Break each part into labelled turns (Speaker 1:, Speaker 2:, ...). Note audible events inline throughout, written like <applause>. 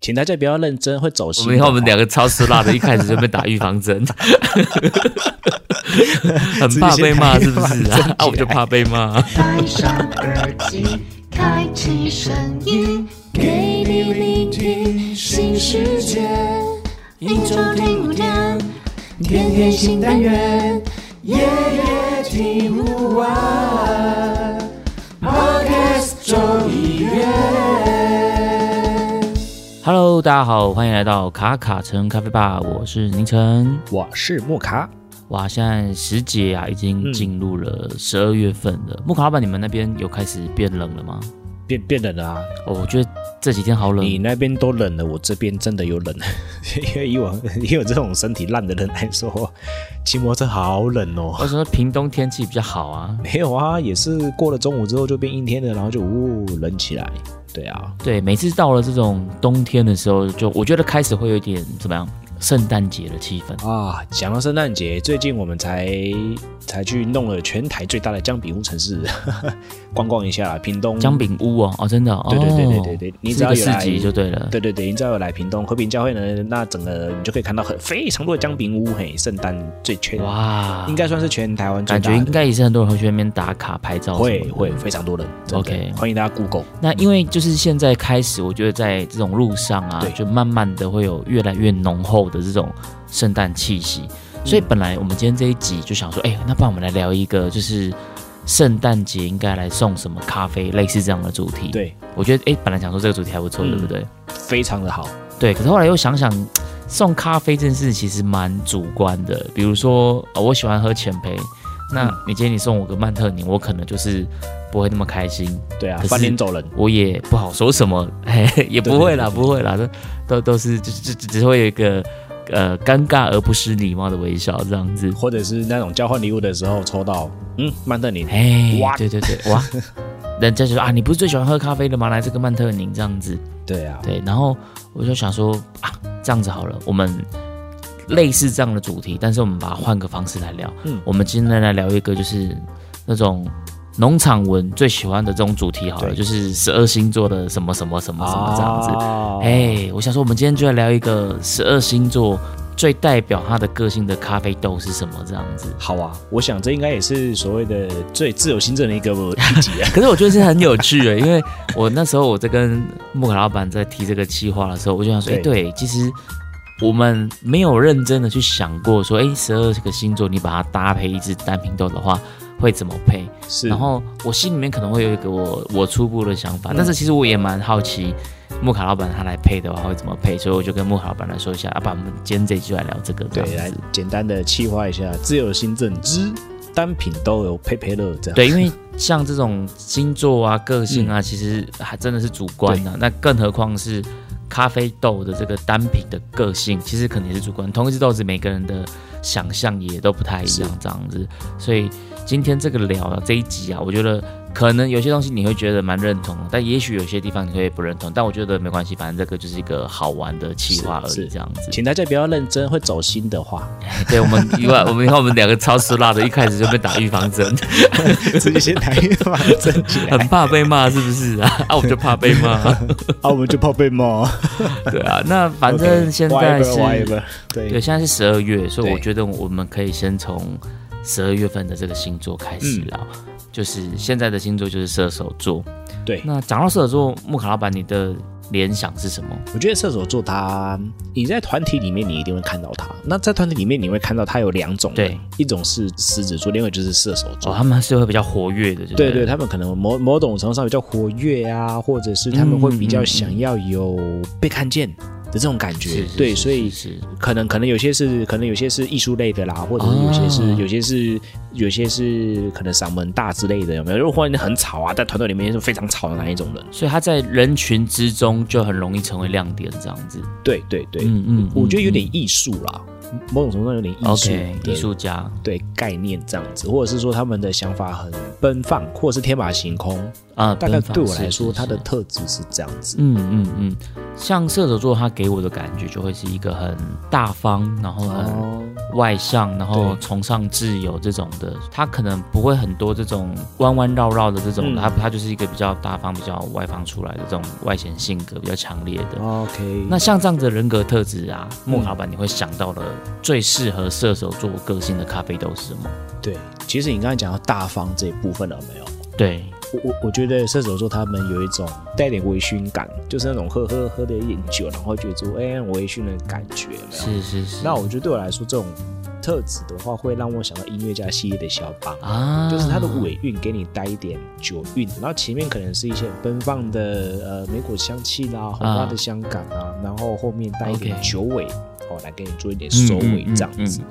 Speaker 1: 请大家不要认真，会走
Speaker 2: 我
Speaker 1: 心。
Speaker 2: 们以后我们两个超吃辣的，一开始就被打预防针，<laughs> 很怕被骂是不是啊？啊，我就怕被骂。
Speaker 3: 戴上耳机，开启声音，给你聆听新世界。一周听五天，天天新单元，夜夜听不完。Podcast 周一月。
Speaker 2: Hello，大家好，欢迎来到卡卡城咖啡吧，我是宁晨。
Speaker 1: 我是木卡，
Speaker 2: 哇，现在时节啊，已经
Speaker 1: 嗯
Speaker 2: 进入了十二月份了。木卡老板，你们那边有开始变冷了吗？
Speaker 1: 变变冷了啊！
Speaker 2: 哦，我觉得这几天好冷。
Speaker 1: 你那边都冷了，我这边真的有冷。<laughs> 因为以我以我这种身体烂的人来说，骑摩托车好冷哦。
Speaker 2: 为什么屏东天气比较好啊？
Speaker 1: 没有啊，也是过了中午之后就变阴天了，然后就呜冷起来。对啊，
Speaker 2: 对，每次到了这种冬天的时候，就我觉得开始会有点怎么样，圣诞节的气氛。
Speaker 1: 啊，讲到圣诞节，最近我们才才去弄了全台最大的姜饼屋城市，<laughs> 逛逛一下啦屏东
Speaker 2: 姜。饼屋哦，哦，真的哦，
Speaker 1: 对对对对对对你只要有来
Speaker 2: 集就对了。
Speaker 1: 对对对，你只要有来屏东和平教会呢，那整个你就可以看到很非常多的姜饼屋，嘿，圣诞最全，
Speaker 2: 哇，
Speaker 1: 应该算是全台湾最
Speaker 2: 感。觉应该也是很多人会去那边打卡拍照。
Speaker 1: 会会非常多人
Speaker 2: OK
Speaker 1: 欢迎大家 Google。
Speaker 2: 那因为就是现在开始，我觉得在这种路上啊
Speaker 1: 对，
Speaker 2: 就慢慢的会有越来越浓厚的这种圣诞气息。所以本来我们今天这一集就想说，哎、那不然我们来聊一个就是圣诞节应该来送什么咖啡，类似这样的主题。，
Speaker 1: 对，
Speaker 2: 我觉得哎、本来想说这个主题还不错，
Speaker 1: 嗯
Speaker 2: 对不对？
Speaker 1: 非常的好。
Speaker 2: 对，可是后来又想想，送咖啡这件事其实蛮主观的。比如说，呃我喜欢喝浅焙，那
Speaker 1: 嗯
Speaker 2: 你今天你送我个曼特宁，我可能就是不会那么开心。
Speaker 1: 对啊翻脸走人。
Speaker 2: 我也不好说什么，嘿嘿，也不会啦，不会啦，都都都是就就就只会有一个呃尴尬而不失礼貌的微笑这样子。
Speaker 1: 或者是那种交换礼物的时候抽到，嗯，曼特宁，
Speaker 2: 哎
Speaker 1: 哇，
Speaker 2: 对对对，哇，<laughs> 人家就说啊，你不是最喜欢喝咖啡的吗？来这个曼特宁这样子，
Speaker 1: 对啊，
Speaker 2: 对，然后我就想说啊，这样子好了，我们类似这样的主题，但是我们把它换个方式来聊。
Speaker 1: 嗯
Speaker 2: 我们今天来聊一个就是那种农场文最喜欢的这种主题好了，就是十二星座的什么什么什么什么这样子。
Speaker 1: 哦
Speaker 2: 哎、我想说，我们今天就来聊一个十二星座最代表他的个性的咖啡豆是什么这样子。
Speaker 1: 好啊，我想这应该也是所谓的最自由新政的一个 <laughs> 一集啊。
Speaker 2: 可是我觉得是很有趣的，因为我那时候我在跟木卡老板在提这个计划的时候，我就想说，哎、
Speaker 1: 对
Speaker 2: 对，其实我们没有认真的去想过说，哎、十二个星座你把它搭配一支单品豆的话会怎么配？
Speaker 1: 是，
Speaker 2: 然后我心里面可能会有一个我我初步的想法，
Speaker 1: 嗯
Speaker 2: 但是其实我也蛮好奇木卡老板他来配的话会怎么配，所以我就跟木卡老板来说一下，啊，把我们今天这一集就来聊这个这
Speaker 1: 对，来。简单的气化一下自由新政之单品都有配配乐这样。
Speaker 2: 对，因为像这种星座啊、个性啊，其实还真的是主观的、那更何况是咖啡豆的这个单品的个性，其实可能也是主观。同一只豆子，每个人的想象也都不太一样，这样子。所以今天这个聊啊这一集啊，我觉得可能有些东西你会觉得蛮认同，但也许有些地方你会不认同。但我觉得没关系，反正这个就是一个好玩的气话而已，这样子。
Speaker 1: 请大家不要认真，会走心的话，<laughs>
Speaker 2: 对我们以外，我们以后我们两个超吃辣的，一开始就被打预防针。
Speaker 1: 直接先打预防针
Speaker 2: 很，怕被骂，是不是啊？啊，我就怕被骂。<laughs>
Speaker 1: 啊，我们就怕被骂。
Speaker 2: 对啊，那反正现在是
Speaker 1: whatever，
Speaker 2: 对，
Speaker 1: 对，
Speaker 2: 现在是十二月，所以我觉得我们可以先从十二月份的这个星座开始聊。就是现在的星座就是射手座。
Speaker 1: 对
Speaker 2: 那讲到射手座，木卡老板，你的联想是什么？
Speaker 1: 我觉得射手座他，你在团体里面你一定会看到他。那在团体里面你会看到他有两种，
Speaker 2: 对
Speaker 1: 一种是狮子座，另外就是射手座。
Speaker 2: 哦，他们是会比较活跃的，对不
Speaker 1: 对对，
Speaker 2: 对
Speaker 1: 他们可能某某种程度上比较活跃啊，或者是他们会比较想要有被看见的这种感觉。对，
Speaker 2: 是是是
Speaker 1: 所以可能可能有些是可能有些是艺术类的啦，或者是有些是、
Speaker 2: 哦
Speaker 1: 有些是有些是可能嗓门大之类的，有没有？如果忽然很吵啊，在团队里面是非常吵的那一种人。
Speaker 2: 所以他在人群之中就很容易成为亮点，这样子。
Speaker 1: 对对对，
Speaker 2: 嗯嗯
Speaker 1: 我觉得有
Speaker 2: 嗯
Speaker 1: 点艺术啦，某种程度上有点艺术
Speaker 2: 艺术家
Speaker 1: 对概念这样子，或者是说他们的想法很奔放，或者是天马行空。
Speaker 2: 啊，
Speaker 1: 大概对我来说，
Speaker 2: 是是
Speaker 1: 它的特质是这样子。
Speaker 2: 嗯嗯嗯，像射手座，他给我的感觉就会是一个很大方，然后很
Speaker 1: 哦，
Speaker 2: 外向，然后崇尚自由这种的。他可能不会很多这种弯弯绕绕的这种他他就是一个比较大方、比较外放出来的这种外显性格比较强烈的。
Speaker 1: OK，
Speaker 2: 那像这样子的人格特质啊，
Speaker 1: 嗯
Speaker 2: 莫老板，你会想到的最适合射手座个性的咖啡豆是什么？
Speaker 1: 对，其实你刚才讲到大方这一部分了没有？
Speaker 2: 对，
Speaker 1: 我我我觉得射手座他们有一种带点微醺感，就是那种喝喝喝的一点酒，然后觉得说哎微醺的感觉，有没有？
Speaker 2: 是是是。
Speaker 1: 那我觉得对我来说，这种特质的话，会让我想到音乐家系列的肖邦。
Speaker 2: 啊，
Speaker 1: 就是它的尾韵给你带一点酒韵，然后前面可能是一些奔放的呃莓果香气啦、红花的香感啊，然后后面带一点酒尾，哦，来给你做一点收尾这样子。对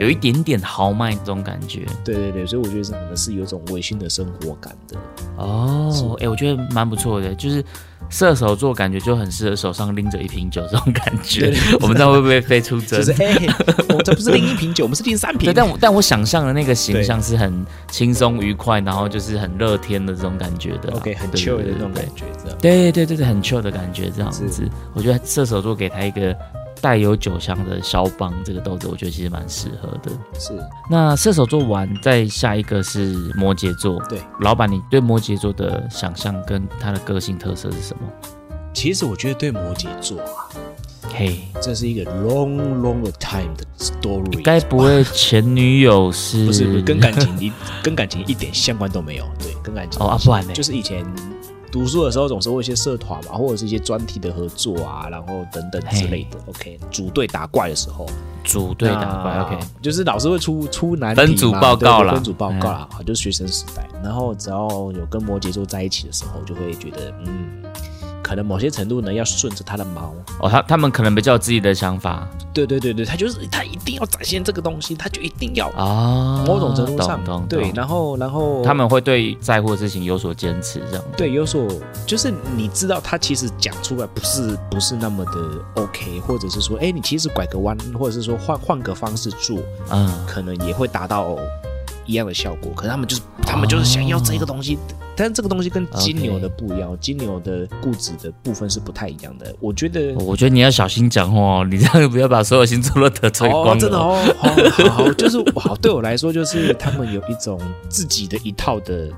Speaker 2: 有一点点豪迈这种感觉。
Speaker 1: 对对对，所以我觉得这可能是有一种微醺的生活感的。
Speaker 2: 哦，哎、我觉得蛮不错的，就是射手座感觉就很适合手上拎着一瓶酒这种感觉
Speaker 1: 对。<laughs>
Speaker 2: 我们知道会不会飞出针？
Speaker 1: 就是哎，我 <laughs> 这不是拎一瓶酒，我们是拎三瓶
Speaker 2: 对，。但我但我想象的那个形象是很轻松愉快，然后就是很乐天的这种感觉的啊、
Speaker 1: OK，很
Speaker 2: 对
Speaker 1: chill 的
Speaker 2: 对
Speaker 1: 那种
Speaker 2: 对
Speaker 1: 感觉，这样。
Speaker 2: 对对对对，很 chill 的感觉，这样子。我觉得射手座给他一个带有酒香的肖邦这个豆子，我觉得其实蛮适合的。
Speaker 1: 是，
Speaker 2: 那射手座完，再下一个是摩羯座。
Speaker 1: 对，
Speaker 2: 老板，你对摩羯座的想象跟他的个性特色是什么？
Speaker 1: 其实我觉得对摩羯座啊，
Speaker 2: 嘿，
Speaker 1: 这是一个 long long time 的 story。
Speaker 2: 该不会前女友是？
Speaker 1: 不是不是跟感情一跟感情一点相关都没有？对，跟感情
Speaker 2: 哦啊，不然呢？
Speaker 1: 就是以前读书的时候，总是会一些社团嘛，或者是一些专题的合作啊，然后等等之类的。OK，组队打怪的时候，
Speaker 2: 组队打怪，OK，
Speaker 1: 就是老师会出出难题嘛
Speaker 2: 分组报告啦
Speaker 1: 分组报告啦，好就是学生时代。然后只要有跟摩羯座在一起的时候，就会觉得，嗯，可能某些程度呢，要顺着他的毛。
Speaker 2: 哦，他他们可能比较有自己的想法
Speaker 1: 对对对对，他就是他一定要展现这个东西，他就一定要。
Speaker 2: 啊，
Speaker 1: 某种程度上，对，然后然后
Speaker 2: 他们会对在乎的事情有所坚持，这样
Speaker 1: 对，有所就是你知道他其实讲出来不是不是那么的 OK，或者是说，哎，你其实拐个弯，或者是说换换个方式做，
Speaker 2: 嗯，
Speaker 1: 可能也会达到一样的效果。可是他们就是他们就是想要这个东西，但是这个东西跟金牛的不一样，金牛的固执的部分是不太一样的。我觉得。
Speaker 2: 我觉得你要小心讲话哦，你这样不要把所有星座都得罪光了。
Speaker 1: 哦，真的哦，好好好，就是好，对我来说，就是他们有一种自己的一套的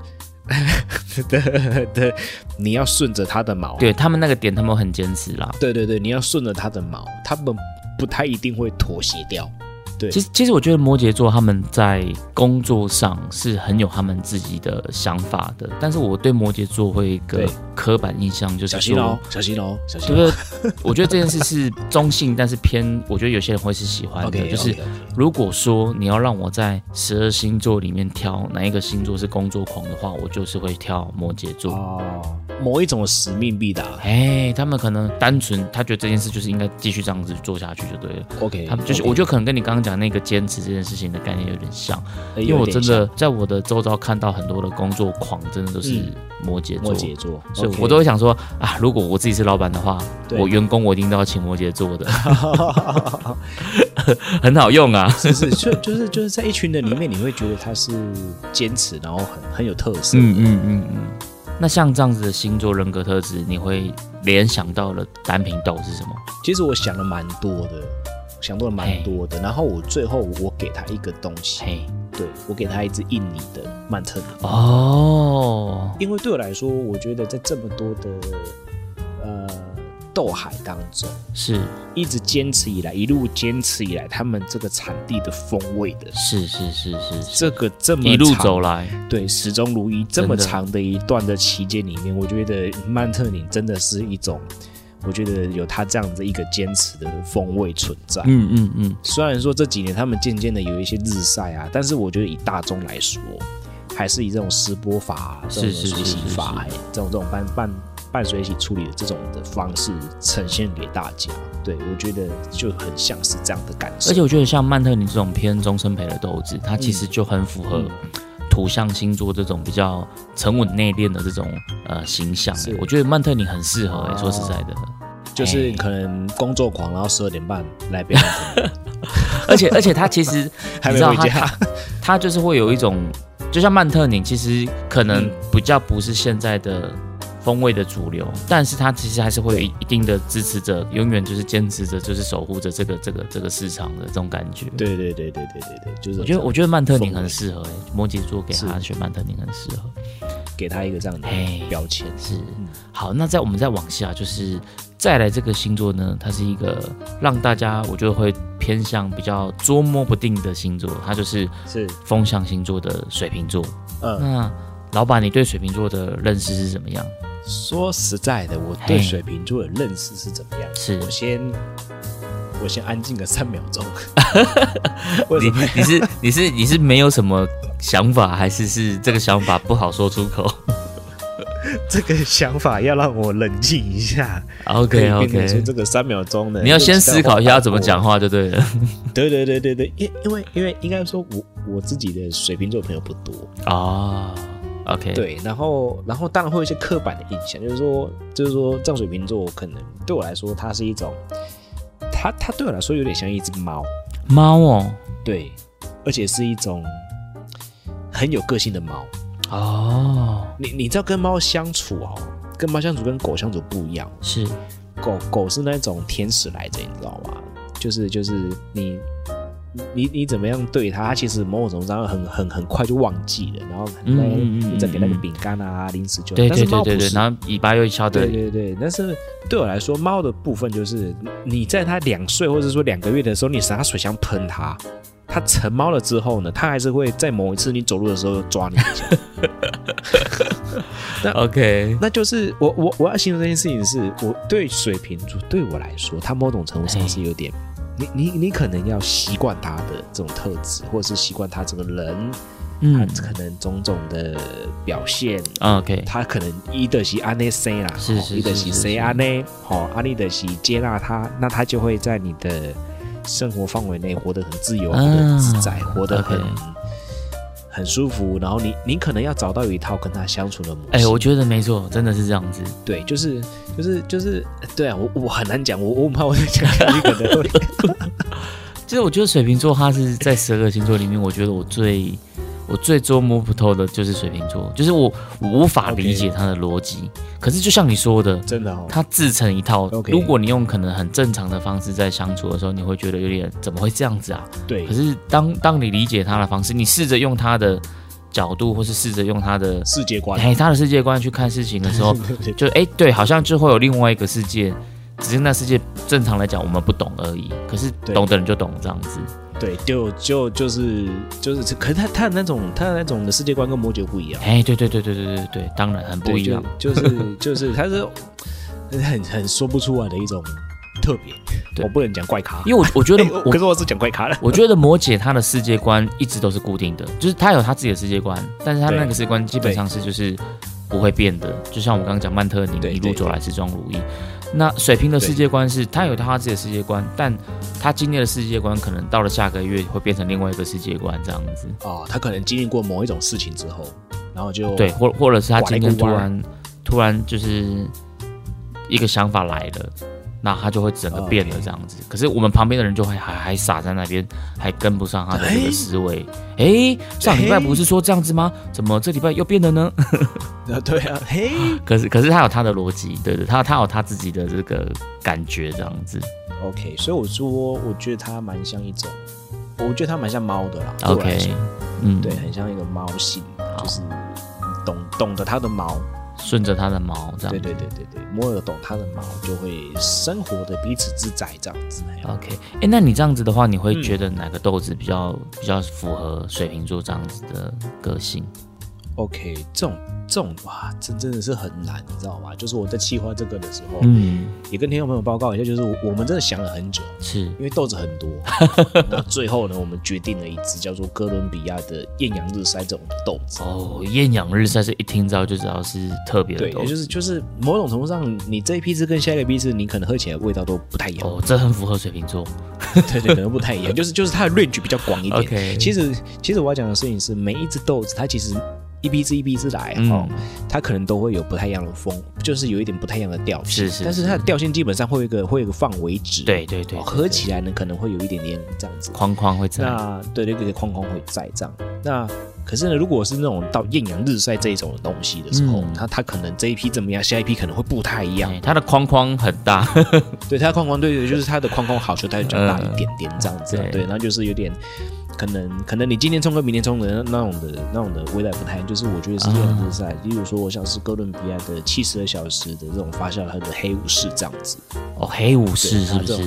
Speaker 1: <laughs> 的的，你要顺着他的毛，
Speaker 2: 对他们那个点，他们很坚持啦。
Speaker 1: 对对对，你要顺着他的毛，他们不太一定会妥协掉。对，
Speaker 2: 其实，其实我觉得摩羯座他们在工作上是很有他们自己的想法的，但是我对摩羯座会一个刻板印象，就是
Speaker 1: 小心哦
Speaker 2: 说，，
Speaker 1: 小心哦，小心哦。
Speaker 2: 对不对？我觉得这件事是中性，但是偏，我觉得有些人会是喜欢的。就是如果说你要让我在十二星座里面挑哪一个星座是工作狂的话，我就是会挑摩羯座。
Speaker 1: 哦，某一种使命必达。
Speaker 2: 哎，他们可能单纯他觉得这件事就是应该继续这样子做下去就对了。
Speaker 1: OK，
Speaker 2: 他们就是，我觉得可能跟你刚刚讲那个坚持这件事情的概念有点像，
Speaker 1: 得
Speaker 2: 因为我真的在我的周遭看到很多的工作狂，真的都是
Speaker 1: 嗯
Speaker 2: 摩羯座，
Speaker 1: 摩羯座，
Speaker 2: 所以我都会想说啊，如果我自己是老板的话，我员工我一定都要请摩羯座的，<laughs> <laughs> 很好用啊。
Speaker 1: 是是，就就是就是在一群人里面，你会觉得他是坚持，然后很很有特色。
Speaker 2: 嗯嗯嗯嗯。那像这样子的星座人格特质，你会联想到的单品豆是什么？
Speaker 1: 其实我想了蛮多的，想到了蛮多的。然后我最后我给他一个东西，
Speaker 2: 嘿，
Speaker 1: 对我给他一只印尼的曼特尼。
Speaker 2: 哦，
Speaker 1: 因为对我来说，我觉得在这么多的呃斗海当中，
Speaker 2: 是。
Speaker 1: 一直坚持以来，一路坚持以来，他们这个产地的风味的
Speaker 2: 是是是是是，
Speaker 1: 这个这么
Speaker 2: 一路走来，
Speaker 1: 对始终如一这么长的一段的期间里面，我觉得曼特宁真的是一种，我觉得有他这样子一个坚持的风味存在。
Speaker 2: 嗯嗯嗯，
Speaker 1: 虽然说这几年他们渐渐的有一些日晒啊，但是我觉得以大众来说，还是以这种湿波法、啊、这种水洗法、哎这种这种半半半水洗处理的这种的方式呈现给大家。对我觉得就很像是这样的感受。
Speaker 2: 而且我觉得像曼特尼这种偏中生陪的豆子，它其实就很符合
Speaker 1: 嗯
Speaker 2: 土象星座这种比较沉稳内敛的这种呃形象、欸我觉得曼特尼很适合、欸，
Speaker 1: 哦
Speaker 2: 说实在的，
Speaker 1: 就是
Speaker 2: 哎
Speaker 1: 可能工作狂，然后十二点半来贝曼特宁，
Speaker 2: 而且而且他其实 <laughs>
Speaker 1: 还没回家。
Speaker 2: 他 <laughs> 他就是会有一种就像曼特宁，其实可能
Speaker 1: 嗯
Speaker 2: 比较不是现在的风味的主流，但是它其实还是会有一一定的支持者，永远就是坚持着，就是守护着这个这个这个市场的这种感觉。，
Speaker 1: 对对对对对对对，就是
Speaker 2: 我觉得我觉得曼特宁很适合、欸，摩羯座给他
Speaker 1: 是
Speaker 2: 选曼特宁很适合。
Speaker 1: 给他一个这样的
Speaker 2: 嘿
Speaker 1: 标签。
Speaker 2: 是，好，那在我们再往下，就是再来这个星座呢，它是一个让大家我觉得会偏向比较捉摸不定的星座，它就是
Speaker 1: 是，
Speaker 2: 风象星座的水瓶座。
Speaker 1: 嗯，
Speaker 2: 那老板，你对水瓶座的认识是怎么样？
Speaker 1: 说实在的，我对水瓶座的认识是怎么样？
Speaker 2: 是
Speaker 1: 我先我先安静个三秒钟。<laughs> 为什
Speaker 2: 你
Speaker 1: 么？
Speaker 2: 你是你是你是没有什么想法，还是是这个想法不好说出口 <laughs>
Speaker 1: 这个想法要让我冷静一下。
Speaker 2: ？OK OK，
Speaker 1: 说这个三秒钟呢，
Speaker 2: 你要先思考一下要怎么讲
Speaker 1: 话。
Speaker 2: 就对了。<laughs>
Speaker 1: 对对对对对，因因为因为应该说我我自己的水瓶座朋友不多，
Speaker 2: 哦，OK，，
Speaker 1: 对，然后然后当然会有一些刻板的印象，就是说就是说这样水瓶座可能对我来说，它是一种，它它对我来说有点像一只猫，
Speaker 2: 猫哦，
Speaker 1: 对，而且是一种很有个性的猫。
Speaker 2: 哦，
Speaker 1: 你你知道跟猫相处哦，跟猫相处跟狗相处不一样，
Speaker 2: 是。
Speaker 1: 狗狗是那种天使来着，你知道吗？就是就是你你你怎么样对它，它其实某种程度上很很很快就忘记了，然后
Speaker 2: 嗯嗯嗯
Speaker 1: 你再给那个
Speaker 2: 嗯。
Speaker 1: 饼干啊、零食就，
Speaker 2: 对对对对对，然后尾巴又翘的
Speaker 1: 对对对，但是对我来说，猫的部分就是你在它两岁或者说两个月的时候，你拿水枪喷它，它成猫了之后呢，它还是会在某一次你走路的时候抓你一下。
Speaker 2: OK，
Speaker 1: 那就是我我我要形容这件事情是，我对水瓶座对我来说，它某种程度上是有点，你你你可能要习惯他的这种特质，或者是习惯他这个人，他
Speaker 2: 嗯
Speaker 1: 可能种种的表现
Speaker 2: ，，OK，
Speaker 1: 他可能伊的是安内 say 啦，
Speaker 2: 是是
Speaker 1: 伊的是
Speaker 2: 是是
Speaker 1: say
Speaker 2: 是。
Speaker 1: 安内，好，阿丽的是接纳他，那他就会在你的生活范围内活得很自由，活得很自在，活得很很舒服。然后你你可能要找到有一套跟他相处的模式。
Speaker 2: 哎，我觉得没错，真的是这样子。
Speaker 1: 对，就是就是就是，对啊，我我很难讲，我我很怕我在讲下去可能会
Speaker 2: 其实我觉得水瓶座他是在十二个星座里面，我觉得我最我最捉摸不透的就是水瓶座，就是我我无法理解他的逻辑。可是就像你说的，
Speaker 1: 真的哦，
Speaker 2: 他自成一套。如果你用可能很正常的方式在相处的时候，你会觉得有点怎么会这样子啊？
Speaker 1: 对
Speaker 2: 可，是当当你理解他的方式，你试着用他的角度，或是试着用他的
Speaker 1: 世界观，
Speaker 2: 哎他的世界观去看事情的时候，<laughs> 就哎对，好像就会有另外一个世界，只是那世界正常来讲我们不懂而已。可是懂的人就懂这样子。
Speaker 1: 对，就就就是就是，可是他他的那种他的那种的世界观跟摩羯不一样。
Speaker 2: 哎，对对对对对对对，当然很不一样。，
Speaker 1: 就就是就是，他是很很说不出来的一种特别。<laughs>
Speaker 2: 对
Speaker 1: 我不能讲怪咖，
Speaker 2: 因为我我觉得 <laughs>
Speaker 1: 可是我是讲怪咖了。
Speaker 2: 我觉得摩羯他的世界观一直都是固定的，就是他有他自己的世界观，但是他那个世界观基本上是就是不会变的。就像我刚刚讲曼特宁一路走来始终如一。那水瓶的世界观是他有他自己的世界观，但他经历的世界观可能到了下个月会变成另外一个世界观这样子。
Speaker 1: 哦，他可能经历过某一种事情之后，然后就
Speaker 2: 对，或或者是他今天突然突然就是一个想法来了。那他就会整个变了这样子可是我们旁边的人就会还还傻在那边，还跟不上他的这个
Speaker 1: 哎
Speaker 2: 思维。诶，上礼拜不是说这样子吗？怎么这礼拜又变了呢？<laughs>
Speaker 1: 啊，对啊，嘿 <laughs>
Speaker 2: 可是可是他有他的逻辑，对对，他他有他自己的这个感觉这样子。
Speaker 1: ，OK，所以我说，我觉得它蛮像一种，我觉得它蛮像猫的啦。
Speaker 2: OK，嗯，
Speaker 1: 对，，很像一个猫性，就是懂懂得它的毛，
Speaker 2: 顺着它的毛这样
Speaker 1: 对。对对对对，摸得懂它的毛，就会生活的彼此自在这样子。哎呀
Speaker 2: OK，哎，那你这样子的话，你会
Speaker 1: 嗯
Speaker 2: 觉得哪个豆子比较比较符合水瓶座这样子的个性？
Speaker 1: OK，这种这种哇，真真的是很难，你知道吗？就是我在企划这个的时候，
Speaker 2: 嗯，
Speaker 1: 也跟听众朋友报告一下，就是我我们真的想了很久，
Speaker 2: 是
Speaker 1: 因为豆子很多，<laughs> 那最后呢，我们决定了一只叫做哥伦比亚的艳阳日晒这种豆子。
Speaker 2: 哦，艳阳日晒是一听到就知道是特别的
Speaker 1: 对，
Speaker 2: 豆
Speaker 1: 就是就是某种程度上，你这一批次跟下一个批次，你可能喝起来味道都不太一样。
Speaker 2: 哦，这很符合水瓶座。<laughs>
Speaker 1: 对对，可能不太一样，就是就是它的 range 比较广一点。
Speaker 2: OK
Speaker 1: 其实其实我要讲的事情是，每一只豆子它其实一批次一批次来
Speaker 2: 嗯
Speaker 1: 哦，它可能都会有不太一样的风，就是有一点不太一样的调性。
Speaker 2: 是是
Speaker 1: 但是它的调性基本上会有一个会有一个范围值。
Speaker 2: 对对对，
Speaker 1: 合起来呢可能会有一点点这样子。
Speaker 2: 框框会在。
Speaker 1: 那对对对，框框会在这样。那可是呢，如果是那种到艳阳日晒这一种的东西的时候，
Speaker 2: 嗯
Speaker 1: 它它可能这一批怎么样，下一批可能会不太一样。
Speaker 2: 哎它的框框很大，
Speaker 1: 对，它的框框，对对，就是它的框框好，所以它就比较大一点点这样子啊、
Speaker 2: 对
Speaker 1: 对，然后就是有点。可能可能你今天冲跟明天冲的那那种的那种的味道不太，就是我觉得是艳阳日晒，例如说我像是哥伦比亚的七十二小时的这种发酵，它的黑武士这样子，
Speaker 2: 哦，黑武士是不是？
Speaker 1: 对？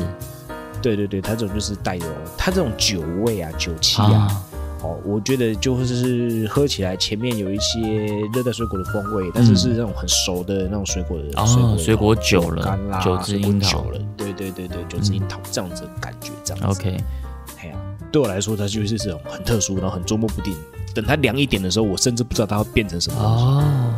Speaker 1: 对对对，它这种就是带有它这种酒味啊、酒气啊，
Speaker 2: 啊，
Speaker 1: 哦，我觉得就是喝起来前面有一些热带水果的风味，但是是那种很熟的那种水果的
Speaker 2: 哦
Speaker 1: 水果的
Speaker 2: 水果酒了
Speaker 1: 干啦，
Speaker 2: 九汁樱桃。
Speaker 1: 酒了，对对对对，酒汁樱桃这样子的感觉，这样子。
Speaker 2: OK，
Speaker 1: 哎呀，对我来说，它就是这种很特殊，然后很捉摸不定。等它凉一点的时候，我甚至不知道它会变成什么东西。
Speaker 2: 哦，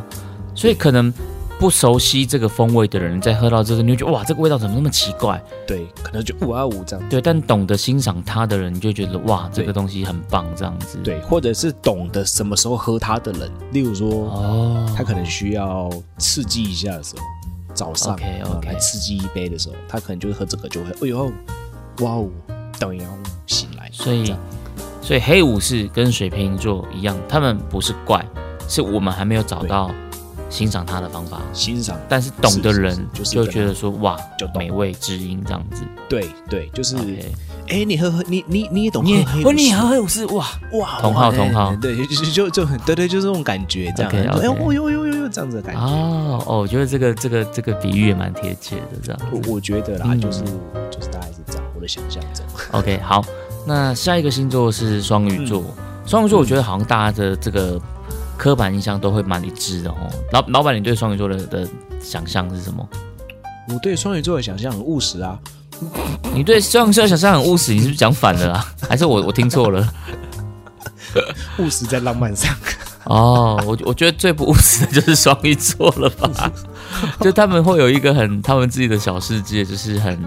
Speaker 2: 所以可能不熟悉这个风味的人，在喝到这个，你会觉得哇，这个味道怎么那么奇怪？
Speaker 1: 对，可能就五啊五这样。
Speaker 2: 对，但懂得欣赏它的人，你就觉得哇，这个东西很棒，这样子。，
Speaker 1: 对，或者是懂得什么时候喝它的人，例如说，
Speaker 2: 哦，
Speaker 1: 他可能需要刺激一下的时候，早上
Speaker 2: OK，OK
Speaker 1: 呃来刺激一杯的时候，他可能就是喝这个就会，哎呦，哇哦，等一下醒来，
Speaker 2: 所以所以黑武士跟水瓶座一样，他们不是怪，是我们还没有找到欣赏他的方法。
Speaker 1: 欣赏，
Speaker 2: 但是懂的人
Speaker 1: 就是
Speaker 2: 就觉得说哇
Speaker 1: 就，懂。
Speaker 2: 美味知音这样子。
Speaker 1: 对对，就是哎，你喝喝，你你你也懂
Speaker 2: 你也
Speaker 1: 喝黑武士？
Speaker 2: 哦你也喝黑武士？哇，
Speaker 1: 哇，
Speaker 2: 同号同号。
Speaker 1: 对，就就就就很对对，就是这种感觉，这样。哎呦呦呦呦呦，这样子的感觉，
Speaker 2: 哦哦，我觉得这个这个这个比喻也蛮贴切的，这样。
Speaker 1: 我我觉得啦，
Speaker 2: 嗯。
Speaker 1: 就是就是大概是这样，我的想象中
Speaker 2: ，OK，好，那下一个星座是双鱼座。双鱼座，我觉得好像大家的这个刻板印象都会蛮一致的哦。老老板，你对双鱼座的的想象是什么？
Speaker 1: 我对双鱼座的想象很务实啊，<laughs>
Speaker 2: 你对双鱼座的想象很务实，你是不是讲反了啊？<laughs> 还是我我听错了？<laughs>
Speaker 1: 务实在浪漫上，
Speaker 2: 哦，我我觉得最不务实的就是双鱼座了吧？就他们会有一个很他们自己的小世界，就是很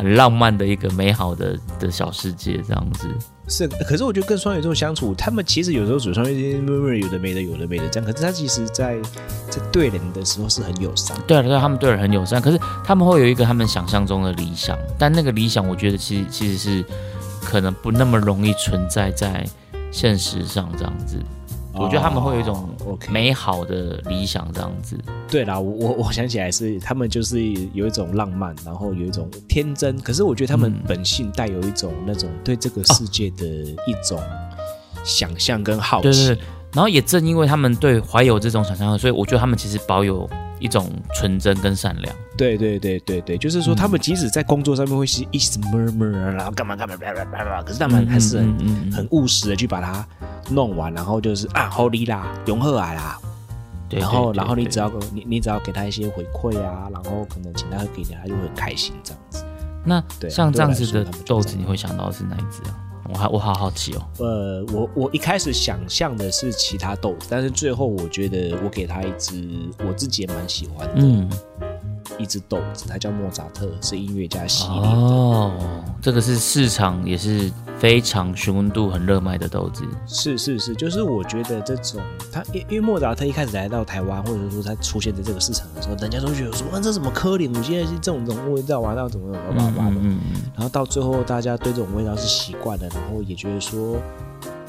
Speaker 2: 很浪漫的一个美好的的小世界这样子。
Speaker 1: 是，可是我觉得跟双鱼座相处，他们其实有时候嘴上有些有的没的，有的没的这样，可是他其实在在对人的时候是很友善。
Speaker 2: 对啊，对啊，他们对人很友善，可是他们会有一个他们想象中的理想，但那个理想，我觉得其实其实是可能不那么容易存在在现实上这样子。我觉得他们会有一种美好的理想这样子。
Speaker 1: 对啦，我我我想起来是他们就是有一种浪漫，然后有一种天真，可是我觉得他们
Speaker 2: 嗯
Speaker 1: 本性带有一种那种对这个世界的一种想象跟好奇。
Speaker 2: 对对对，然后也正因为他们对怀有这种想象，所以我觉得他们其实保有一种纯真跟善良。
Speaker 1: 对对对对对，就是说
Speaker 2: 嗯
Speaker 1: 他们即使在工作上面会是一直 murmur，啊然后干嘛干嘛，叭叭叭叭，可是他们还是很、
Speaker 2: 嗯嗯嗯
Speaker 1: 很务实的去把它弄完，然后就是啊，，Holy 啦，融合来啦，然后然后你只要你你只要给他一些回馈啊，然后可能请他给你，他就会很开心这样子。
Speaker 2: 那
Speaker 1: 对
Speaker 2: 像这样子的豆子，你会想到是哪一只啊？我还我好好奇哦。
Speaker 1: 呃，我我一开始想象的是其他豆子，但是最后我觉得我给他一只我自己也蛮喜欢的、
Speaker 2: 嗯，
Speaker 1: 一只豆子，它叫莫扎特，是音乐家系列的。
Speaker 2: 哦，这个是市场也是非常询问度很热卖的豆子。
Speaker 1: 是是是，就是我觉得这种他，因因为莫扎特一开始来到台湾，或者说他出现在这个市场的时候，人家都觉得说，啊，这什么科林，我现在是这种这种味道啊，那怎么怎么
Speaker 2: 嗯
Speaker 1: 叭叭的。
Speaker 2: 嗯嗯嗯，
Speaker 1: 然后到最后，大家对这种味道是习惯了，然后也觉得说，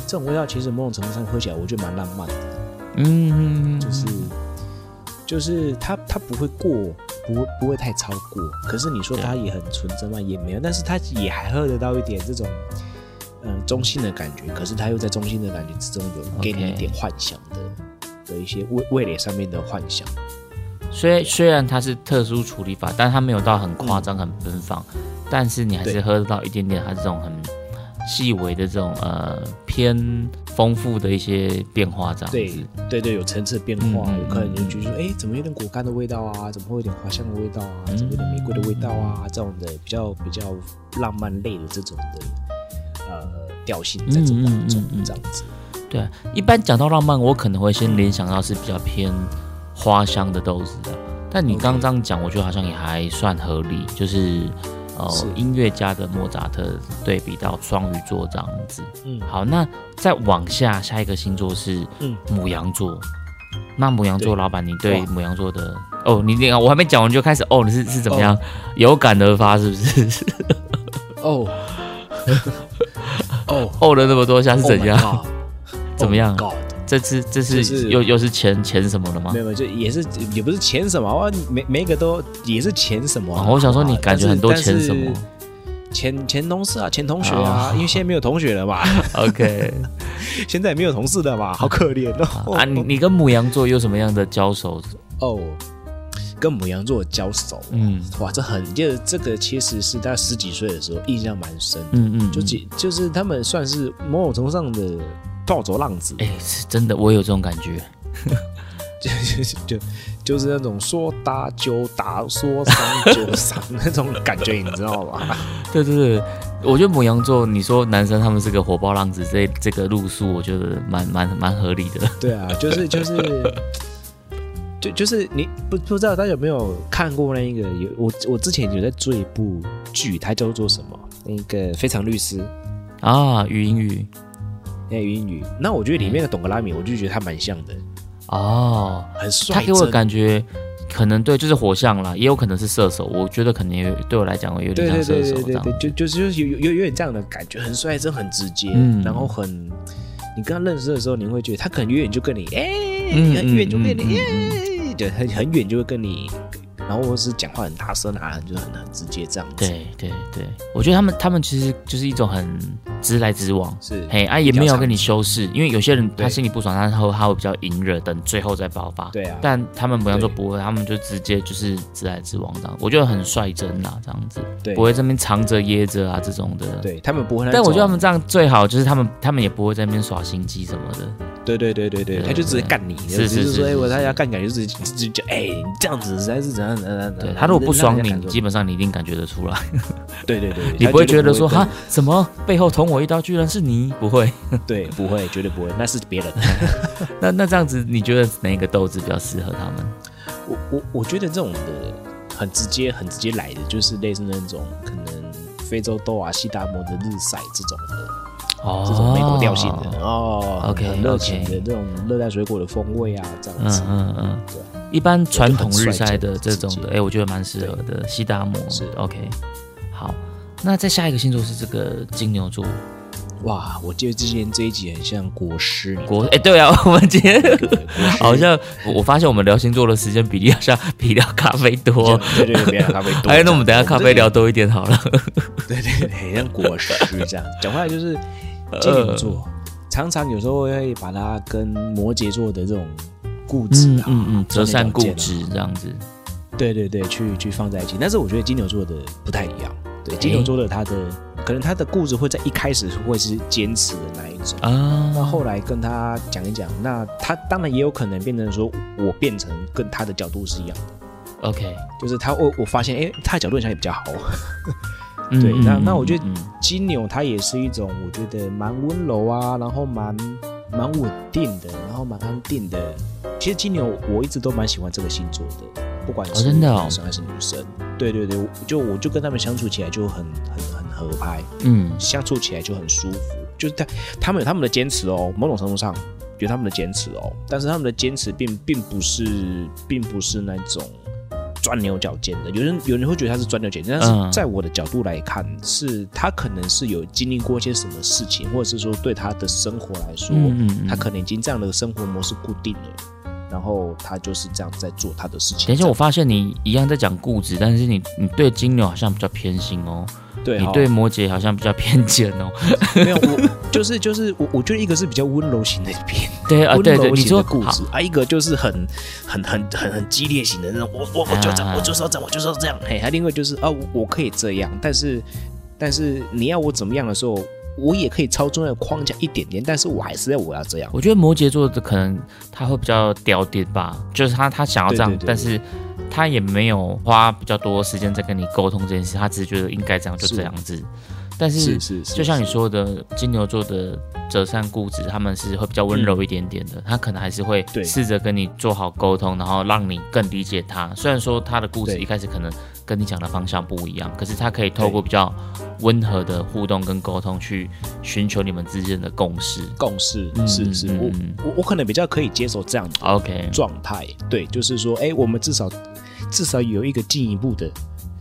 Speaker 1: 这种味道其实某种程度上喝起来，我觉得蛮浪漫的，
Speaker 2: 嗯嗯，嗯
Speaker 1: 就是就是它它不会过，不会不会太超过。可是你说它也很纯真嘛，也没有，但是它也还喝得到一点这种。嗯，中性的感觉，可是它又在中性的感觉之中有给你一点幻想的的一些味味蕾上面的幻想。
Speaker 2: 虽虽然它是特殊处理法，但它没有到很夸张、很奔放，但是你还是喝得到一点点它这种很细微的这种呃偏丰富的一些变化，这样
Speaker 1: 对
Speaker 2: 子。
Speaker 1: 对对，有层次的变化，
Speaker 2: 嗯
Speaker 1: 有客人就觉得说，哎，怎么有点果干的味道啊？怎么会有点花香的味道啊？
Speaker 2: 嗯
Speaker 1: 怎么有点玫瑰的味道啊？这种的比较比较浪漫类的这种的呃调性在这当中
Speaker 2: 嗯嗯嗯嗯，
Speaker 1: 这样子。
Speaker 2: 对，一般讲到浪漫，我可能会先联想到是比较偏花香的豆子的。但你刚刚这样讲，我觉得好像也还算合理，就是呃
Speaker 1: 是
Speaker 2: 音乐家的莫扎特对比到双鱼座这样子。
Speaker 1: 嗯，
Speaker 2: 好，那再往下，下一个星座是
Speaker 1: 嗯
Speaker 2: 母羊座。那母羊座老板，你对母羊座的哦，你你我还没讲完就开始哦，你是是怎么样、有感而发是不是？<laughs>
Speaker 1: 哦 <laughs> 哦，
Speaker 2: 哦了那么多下是怎样
Speaker 1: Oh <laughs>
Speaker 2: 怎么样
Speaker 1: Oh God
Speaker 2: 这次这次
Speaker 1: 就是
Speaker 2: 又又是钱钱什么了吗
Speaker 1: 没？有，没有就也是也不是钱什么，哇，每每一个都也是钱什么啊、
Speaker 2: 哦我想说你感觉很多钱什么？
Speaker 1: 但是前前同事啊，前同学啊，
Speaker 2: 哦
Speaker 1: 因为现在没有同学了嘛，<laughs>
Speaker 2: OK <laughs>
Speaker 1: 现在也没有同事的嘛，好可怜哦。
Speaker 2: 啊，你你跟母羊座有什么样的交手？
Speaker 1: 哦，跟母羊座交手，
Speaker 2: 嗯
Speaker 1: 哇，这很就是这个其实是他十几岁的时候印象蛮深的，
Speaker 2: 嗯
Speaker 1: 就几就是他们算是某种程度上的暴走浪子，
Speaker 2: 哎、是真的，我有这种感觉。<laughs>
Speaker 1: 就就就就是那种说打就打，说伤就伤那种感觉，你知道吧？<laughs>
Speaker 2: 对对对，我觉得母羊座，你说男生他们是个火爆浪子，这这个路数，我觉得蛮蛮蛮合理的。
Speaker 1: 对啊，就是就是。就就是你不不知道大家有没有看过那一个有我我之前有在追一部剧，它叫做什么？那个非常律师，
Speaker 2: 啊，语音语
Speaker 1: 那余英语。那我觉得里面的董格拉米，我就觉得他蛮像的，
Speaker 2: 哦，
Speaker 1: 很帅。
Speaker 2: 他给我的感觉可能对，就是火象啦，也有可能是射手。我觉得可能也对我来讲有点像
Speaker 1: 对对对
Speaker 2: 射手这样
Speaker 1: 对对对，。就就是就是有有有有点这样的感觉，很帅，真的很直接，
Speaker 2: 嗯
Speaker 1: 然后很，你跟他认识的时候，你会觉得他可能远远就跟你，哎、
Speaker 2: 嗯
Speaker 1: 很远就跟你，很很远就会跟你，然后或是讲话很大声啊，就很很直接这样子。，
Speaker 2: 对对对，我觉得他们他们其实就是一种很直来直往，
Speaker 1: 是，
Speaker 2: 嘿啊也没有跟你修饰，因为有些人他心里不爽，他后他会比较隐忍，等最后再爆发。
Speaker 1: 对啊，
Speaker 2: 但他们不要
Speaker 1: 说
Speaker 2: 不会，他们就直接就是直来直往这样，我觉得很率真啦，这样子
Speaker 1: 对，
Speaker 2: 不会这边藏着掖着啊这种的。，
Speaker 1: 对他们不会，
Speaker 2: 但我觉得他们这样最好，就是他们他们也不会在那边耍心机什么的。
Speaker 1: 对对对对对，他就直接干你，
Speaker 2: 是
Speaker 1: 就是是说，哎，
Speaker 2: 是是
Speaker 1: 我他
Speaker 2: 是
Speaker 1: 要干，感觉就是直接就，哎，你这样子实在是怎样
Speaker 2: 对他如果不爽你，基
Speaker 1: 本
Speaker 2: 本上你一定感觉得出来，
Speaker 1: 对 <laughs> 对对，<laughs>
Speaker 2: 你不会觉得说哈什么背后捅我一刀居然是你，不会。
Speaker 1: 对，不会，绝对不会，那是别人。<laughs>
Speaker 2: 那那这样子，你觉得哪一个豆子比较适合他们？
Speaker 1: 我我我觉得这种的很直接、很直接来的，就是类似那种可能非洲豆啊、西达摩的日晒这种的，
Speaker 2: 哦
Speaker 1: 这种美国调性的哦
Speaker 2: OK，
Speaker 1: 很热情的这种热带水果的风味啊，这样
Speaker 2: 嗯
Speaker 1: 子。
Speaker 2: 嗯嗯
Speaker 1: 对啊，
Speaker 2: 一般传统日晒的这种的，哎、我觉得蛮适合的。西达摩
Speaker 1: 是
Speaker 2: OK，好，那再下一个星座是这个金牛座
Speaker 1: 哇，我记得之前这一集很像国师，你
Speaker 2: 国，哎、对啊，<laughs> 我们今天好像我我发现我们聊星座的时间比例好像比聊咖啡多。
Speaker 1: 对对对，比聊咖啡多。<laughs>
Speaker 2: 哎，那我们等一下咖啡聊多一点好了。
Speaker 1: 对对对，很像果实这样。讲回来就是金牛座，<laughs> 常常有时候会把它跟摩羯座的这种固执啊，
Speaker 2: 嗯嗯嗯，折善固执这样子。
Speaker 1: 对对对，去去放在一起。但是我觉得金牛座的不太一样。对，金牛座的他的可能他的固执会在一开始会是坚持的那一种。
Speaker 2: 啊，
Speaker 1: 那后来跟他讲一讲，那他当然也有可能变成说，我变成跟他的角度是一样的
Speaker 2: ，OK，
Speaker 1: 就是他我我发现，哎，他的角度好像也比较好。
Speaker 2: 嗯
Speaker 1: 对那
Speaker 2: 嗯
Speaker 1: 那我觉得
Speaker 2: 嗯
Speaker 1: 金牛他也是一种我觉得蛮温柔啊，然后蛮蛮稳定的，然后蛮安定的。其实金牛我一直都蛮喜欢这个星座的，不管是男生还是女生。对对对，我就我就跟他们相处起来就很很很合拍，
Speaker 2: 嗯
Speaker 1: 相处起来就很舒服。就是他他们有他们的坚持哦，某种程度上有他们的坚持哦，但是他们的坚持并并不是并不是那种钻牛角尖的。有人有人会觉得他是钻牛角尖，但
Speaker 2: 嗯
Speaker 1: 是在我的角度来看，是他可能是有经历过一些什么事情，或者是说对他的生活来说，
Speaker 2: 嗯
Speaker 1: 他可能已经这样的生活模式固定了，然后他就是这样在做他的事情。
Speaker 2: 等一下，我发现你一样在讲固执，但是你你对金牛好像比较偏心哦，你对摩羯好像比较偏见哦。<laughs>
Speaker 1: 没有我就是就是我我觉得一个是比较温柔型的一边。<laughs>
Speaker 2: 对啊，
Speaker 1: 温
Speaker 2: 对对，
Speaker 1: 柔型
Speaker 2: 你说好
Speaker 1: 的固执，啊，一个就是很很很很很激烈型的那种，我我我就这样，
Speaker 2: 啊
Speaker 1: 我就是要这样，我就是要这样。嘿，还另外就是啊，我我可以这样，但是但是你要我怎么样的时候，我也可以超出那个框架一点点，但是我还是要我要这样。
Speaker 2: 我觉得摩羯座的可能他会比较屌点吧，就是他他想要这样，
Speaker 1: 对对对
Speaker 2: 但是他也没有花比较多时间在跟你沟通这件事，他只是觉得应该这样就这样子。但是就像你，说的，金牛座的折善固执，他们是会比较温柔一点点的，他可能还是会试着跟你做好沟通，然后让你更理解他。虽然说他的固执一开始可能跟你讲的方向不一样，可是他可以透过比较温和的互动跟沟通，去寻求你们之间的共识。
Speaker 1: 共识
Speaker 2: 嗯
Speaker 1: 是是，我我我可能比较可以接受这样的
Speaker 2: OK，
Speaker 1: 状态，对，就是说，哎，我们至少至少有一个进一步的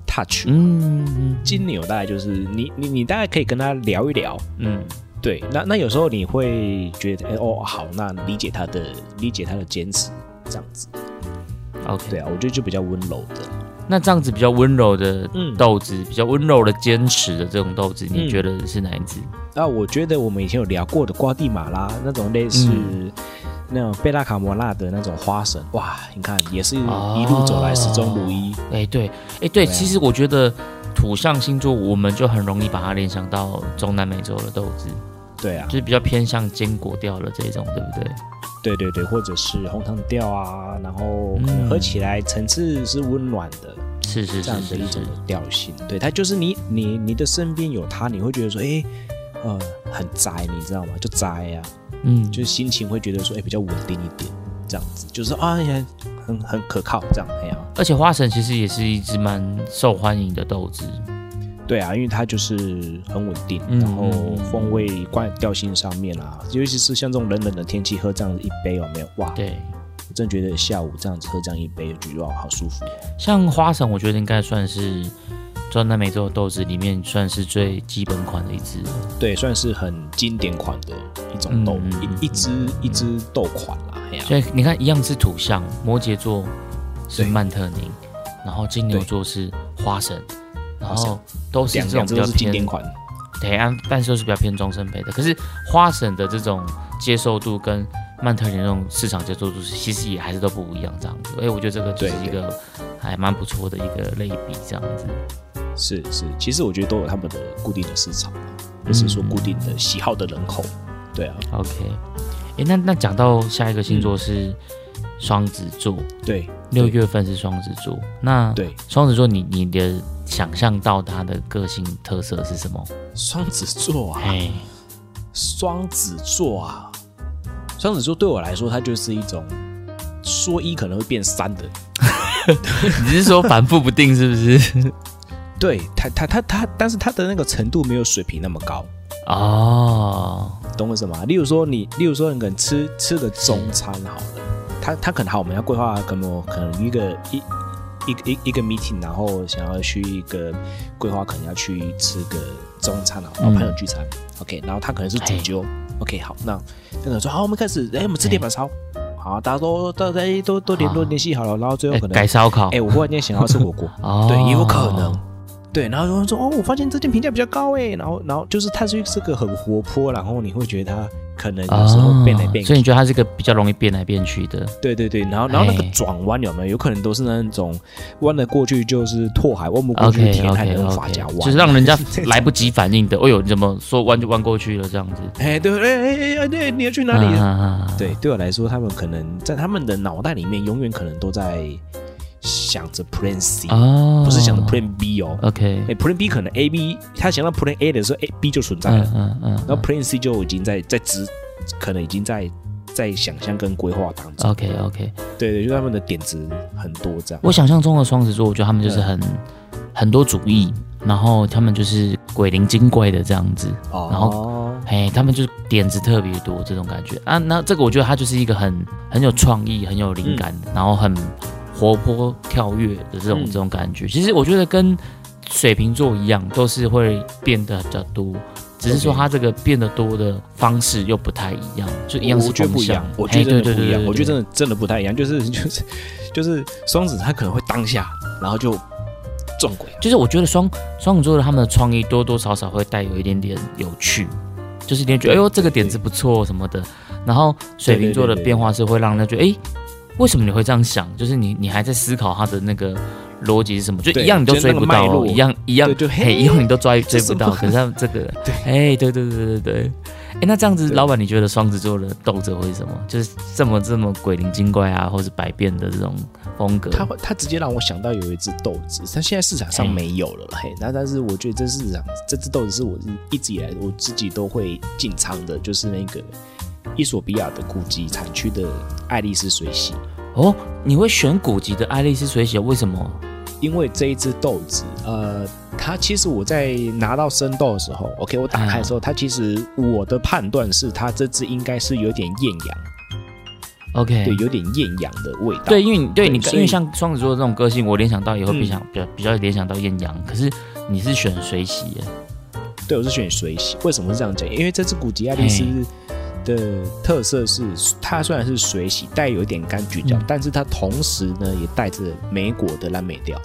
Speaker 1: touch。
Speaker 2: 嗯嗯
Speaker 1: 金牛大概就是你你你大概可以跟他聊一聊，
Speaker 2: 嗯。
Speaker 1: 对，那那有时候你会觉得，哎、哦，好，那理解他的理解他的坚持，这样子
Speaker 2: ，OK，
Speaker 1: 对啊，我觉得就比较温柔的，
Speaker 2: 那这样子比较温柔的
Speaker 1: 嗯。
Speaker 2: 豆子，比较温柔的坚持的这种豆子，你
Speaker 1: 嗯。
Speaker 2: 觉得是哪一支？
Speaker 1: 那我觉得我们以前有聊过的瓜地马拉那种类似
Speaker 2: 嗯。
Speaker 1: 那种贝拉卡摩纳的那种花神，哇，你看也是
Speaker 2: 哦
Speaker 1: 一路走来始终如一，
Speaker 2: 哎、对，哎、对，其实我觉得土象星座，我们就很容易把它联想到中南美洲的豆子，
Speaker 1: 对啊。
Speaker 2: 就，是比较偏向坚果调的这种，对不对？
Speaker 1: 对对对，或者是红糖调啊，然后可
Speaker 2: 嗯
Speaker 1: 能喝起来层次是温暖的，
Speaker 2: 是是
Speaker 1: 这样的一种，调性。对，它就是你你你的身边有它，你会觉得说，哎，呃，很宅，你知道吗？就宅呀、
Speaker 2: 嗯，
Speaker 1: 就是心情会觉得说，哎，比较稳定一点，这样子，就是啊，也很很可靠，这样，哎呀、
Speaker 2: 而且花神其实也是一支蛮受欢迎的豆子，
Speaker 1: 对啊，因为它就是很稳定，
Speaker 2: 嗯
Speaker 1: 然后风味关调性上面啊，尤其是像这种冷冷的天气，喝这样子一杯有没有？哇，
Speaker 2: 对。
Speaker 1: 我真的觉得下午这样子喝这样一杯，就觉得哇，好舒服。
Speaker 2: 像花神，我觉得应该算是中南美洲的豆子里面算是最基本款的一支了。
Speaker 1: 对，算是很经典款的一种豆，一一支一支豆款啦。
Speaker 2: 所以你看，一样是土象，摩羯座是曼特宁，然后金牛座是花神，然后都是
Speaker 1: 两
Speaker 2: 这种比较
Speaker 1: 经典
Speaker 2: 偏
Speaker 1: 款。
Speaker 2: 对，啊但是都是比较偏中生杯的。可是花神的这种接受度跟曼特林那种市场接受度，其实也还是都不一样这样子。哎，我觉得这个就是一个还蛮不错的一个类比这样子。
Speaker 1: 是是，其实我觉得都有他们的固定的市场就，是说固定的喜好的人口。对啊
Speaker 2: ，OK，哎，那那讲到下一个星座是双子座，
Speaker 1: 对
Speaker 2: 六月份是双子座，那
Speaker 1: 对，
Speaker 2: 双子座你你的想象到他的个性特色是什么？
Speaker 1: 双子座啊，
Speaker 2: 哎，
Speaker 1: 双子座啊，双子座对我来说，它就是一种说一可能会变三的。<laughs>
Speaker 2: 你是说反复不定是不是？<laughs>
Speaker 1: 对他，他他他，但是他的那个程度没有水平那么高，
Speaker 2: 哦，
Speaker 1: 懂我什么？例如说你，例如说你可能吃吃个中餐好了，他他可能好，我们要规划可能可能一个一一一一个 meeting，然后想要去一个规划，可能要去吃个中餐啊，然后
Speaker 2: 嗯。
Speaker 1: 朋友聚餐、o k 然后他可能是主角，OK，好，那那个说好，我们开始，哎，我们吃铁板烧，好，大家都大家都都联络联系好了，然后最后
Speaker 2: 哎
Speaker 1: 可能，
Speaker 2: 改烧烤。
Speaker 1: 哎，我忽然间想要吃火锅，<laughs>
Speaker 2: 哦，
Speaker 1: 对，也有可能。对，然后有人说哦，我发现这件评价比较高哎，然后然后就是它是是个很活泼，然后你会觉得它可能有时候变来变去，
Speaker 2: 哦所以你觉得他是一个比较容易变来变去的？
Speaker 1: 对对对，然后然后那个
Speaker 2: 哎
Speaker 1: 转弯有没有？有可能都是那种弯了过去就是拓海，弯不过去海
Speaker 2: OK
Speaker 1: 那种法家
Speaker 2: OK，
Speaker 1: 弯，
Speaker 2: 就是让人家 <laughs> 来不及反应的。哎呦，你怎么说弯就弯过去了这样子？
Speaker 1: 哎对哎哎哎对，你要去哪里？
Speaker 2: 啊
Speaker 1: 对，对我来说，他们可能在他们的脑袋里面永远可能都在想着 Plan C，、
Speaker 2: 哦，
Speaker 1: 不是想着 Plan B 哦。
Speaker 2: OK，
Speaker 1: 哎，Plan B 可能 A B，他想到 Plan A 的时候，A B 就存在了，
Speaker 2: 嗯嗯嗯，
Speaker 1: 然后 Plan C 就已经在在执，可能已经在在想象跟规划当中。
Speaker 2: OK OK，
Speaker 1: 对对，就他们的点子很多这样。
Speaker 2: 我想象中的双子座，我觉得他们就是很很多主意，然后他们就是鬼灵精怪的这样子，
Speaker 1: 哦
Speaker 2: 然后哎，他们就是点子特别多这种感觉啊。那这个我觉得他就是一个很很有创意、很有灵感，然后很活泼跳跃的这种、
Speaker 1: 嗯。
Speaker 2: 这种感觉。其实我觉得跟水瓶座一样，都是会变得比较多。只是说他这个变得多的方式又不太一样，就一样是
Speaker 1: 我觉得不一样，我觉得真的不一样，我觉得真的真的不太一样，就是 <laughs> 就是就是双子他可能会当下，然后就撞鬼，
Speaker 2: 就是我觉得双双子座的他们的创意多多少少会带有一点点有趣，就是觉得哎呦这个点子不错什么的。然后水瓶座的变化是会让人觉得哎，为什么你会这样想？就是你你还在思考他的那个逻辑是什么，就一样你都追不到哦，
Speaker 1: 就是那个脉络
Speaker 2: 一样一样
Speaker 1: 对就
Speaker 2: 嘿
Speaker 1: 嘿
Speaker 2: 一样你都追追不到。可是他们 <laughs> 这个 <laughs> 哎对对对对对。哎，那这样子，老板，你觉得双子座的斗者会是什么？就是这么这么鬼灵精怪啊，或是百变的这种风格？
Speaker 1: 他会他直接让我想到有一只豆子，但现在市场上
Speaker 2: 嘿
Speaker 1: 没有了嘿。那但是我觉得这市场这只豆子是我一直以来我自己都会进仓的，就是那个伊索比亚的古籍产区的爱丽丝水洗。
Speaker 2: 哦，你会选古籍的爱丽丝水洗，为什么？
Speaker 1: 因为这一只豆子，呃，它其实我在拿到生豆的时候，OK，我打开的时候，它其实我的判断是它这只应该是有点艳阳
Speaker 2: ，OK，
Speaker 1: 对，有点艳阳的味道。
Speaker 2: 对，因为你对你，因为像双子座这种个性，我联想到也会比
Speaker 1: 嗯
Speaker 2: 比较比较联想到艳阳，可是你是选水洗耶，
Speaker 1: 对，我是选水洗。为什么是这样讲？因为这支古吉亚利斯的特色是，它虽然是水洗，带有一点柑橘调，
Speaker 2: 嗯。
Speaker 1: 但是它同时呢也带着莓果的蓝莓调。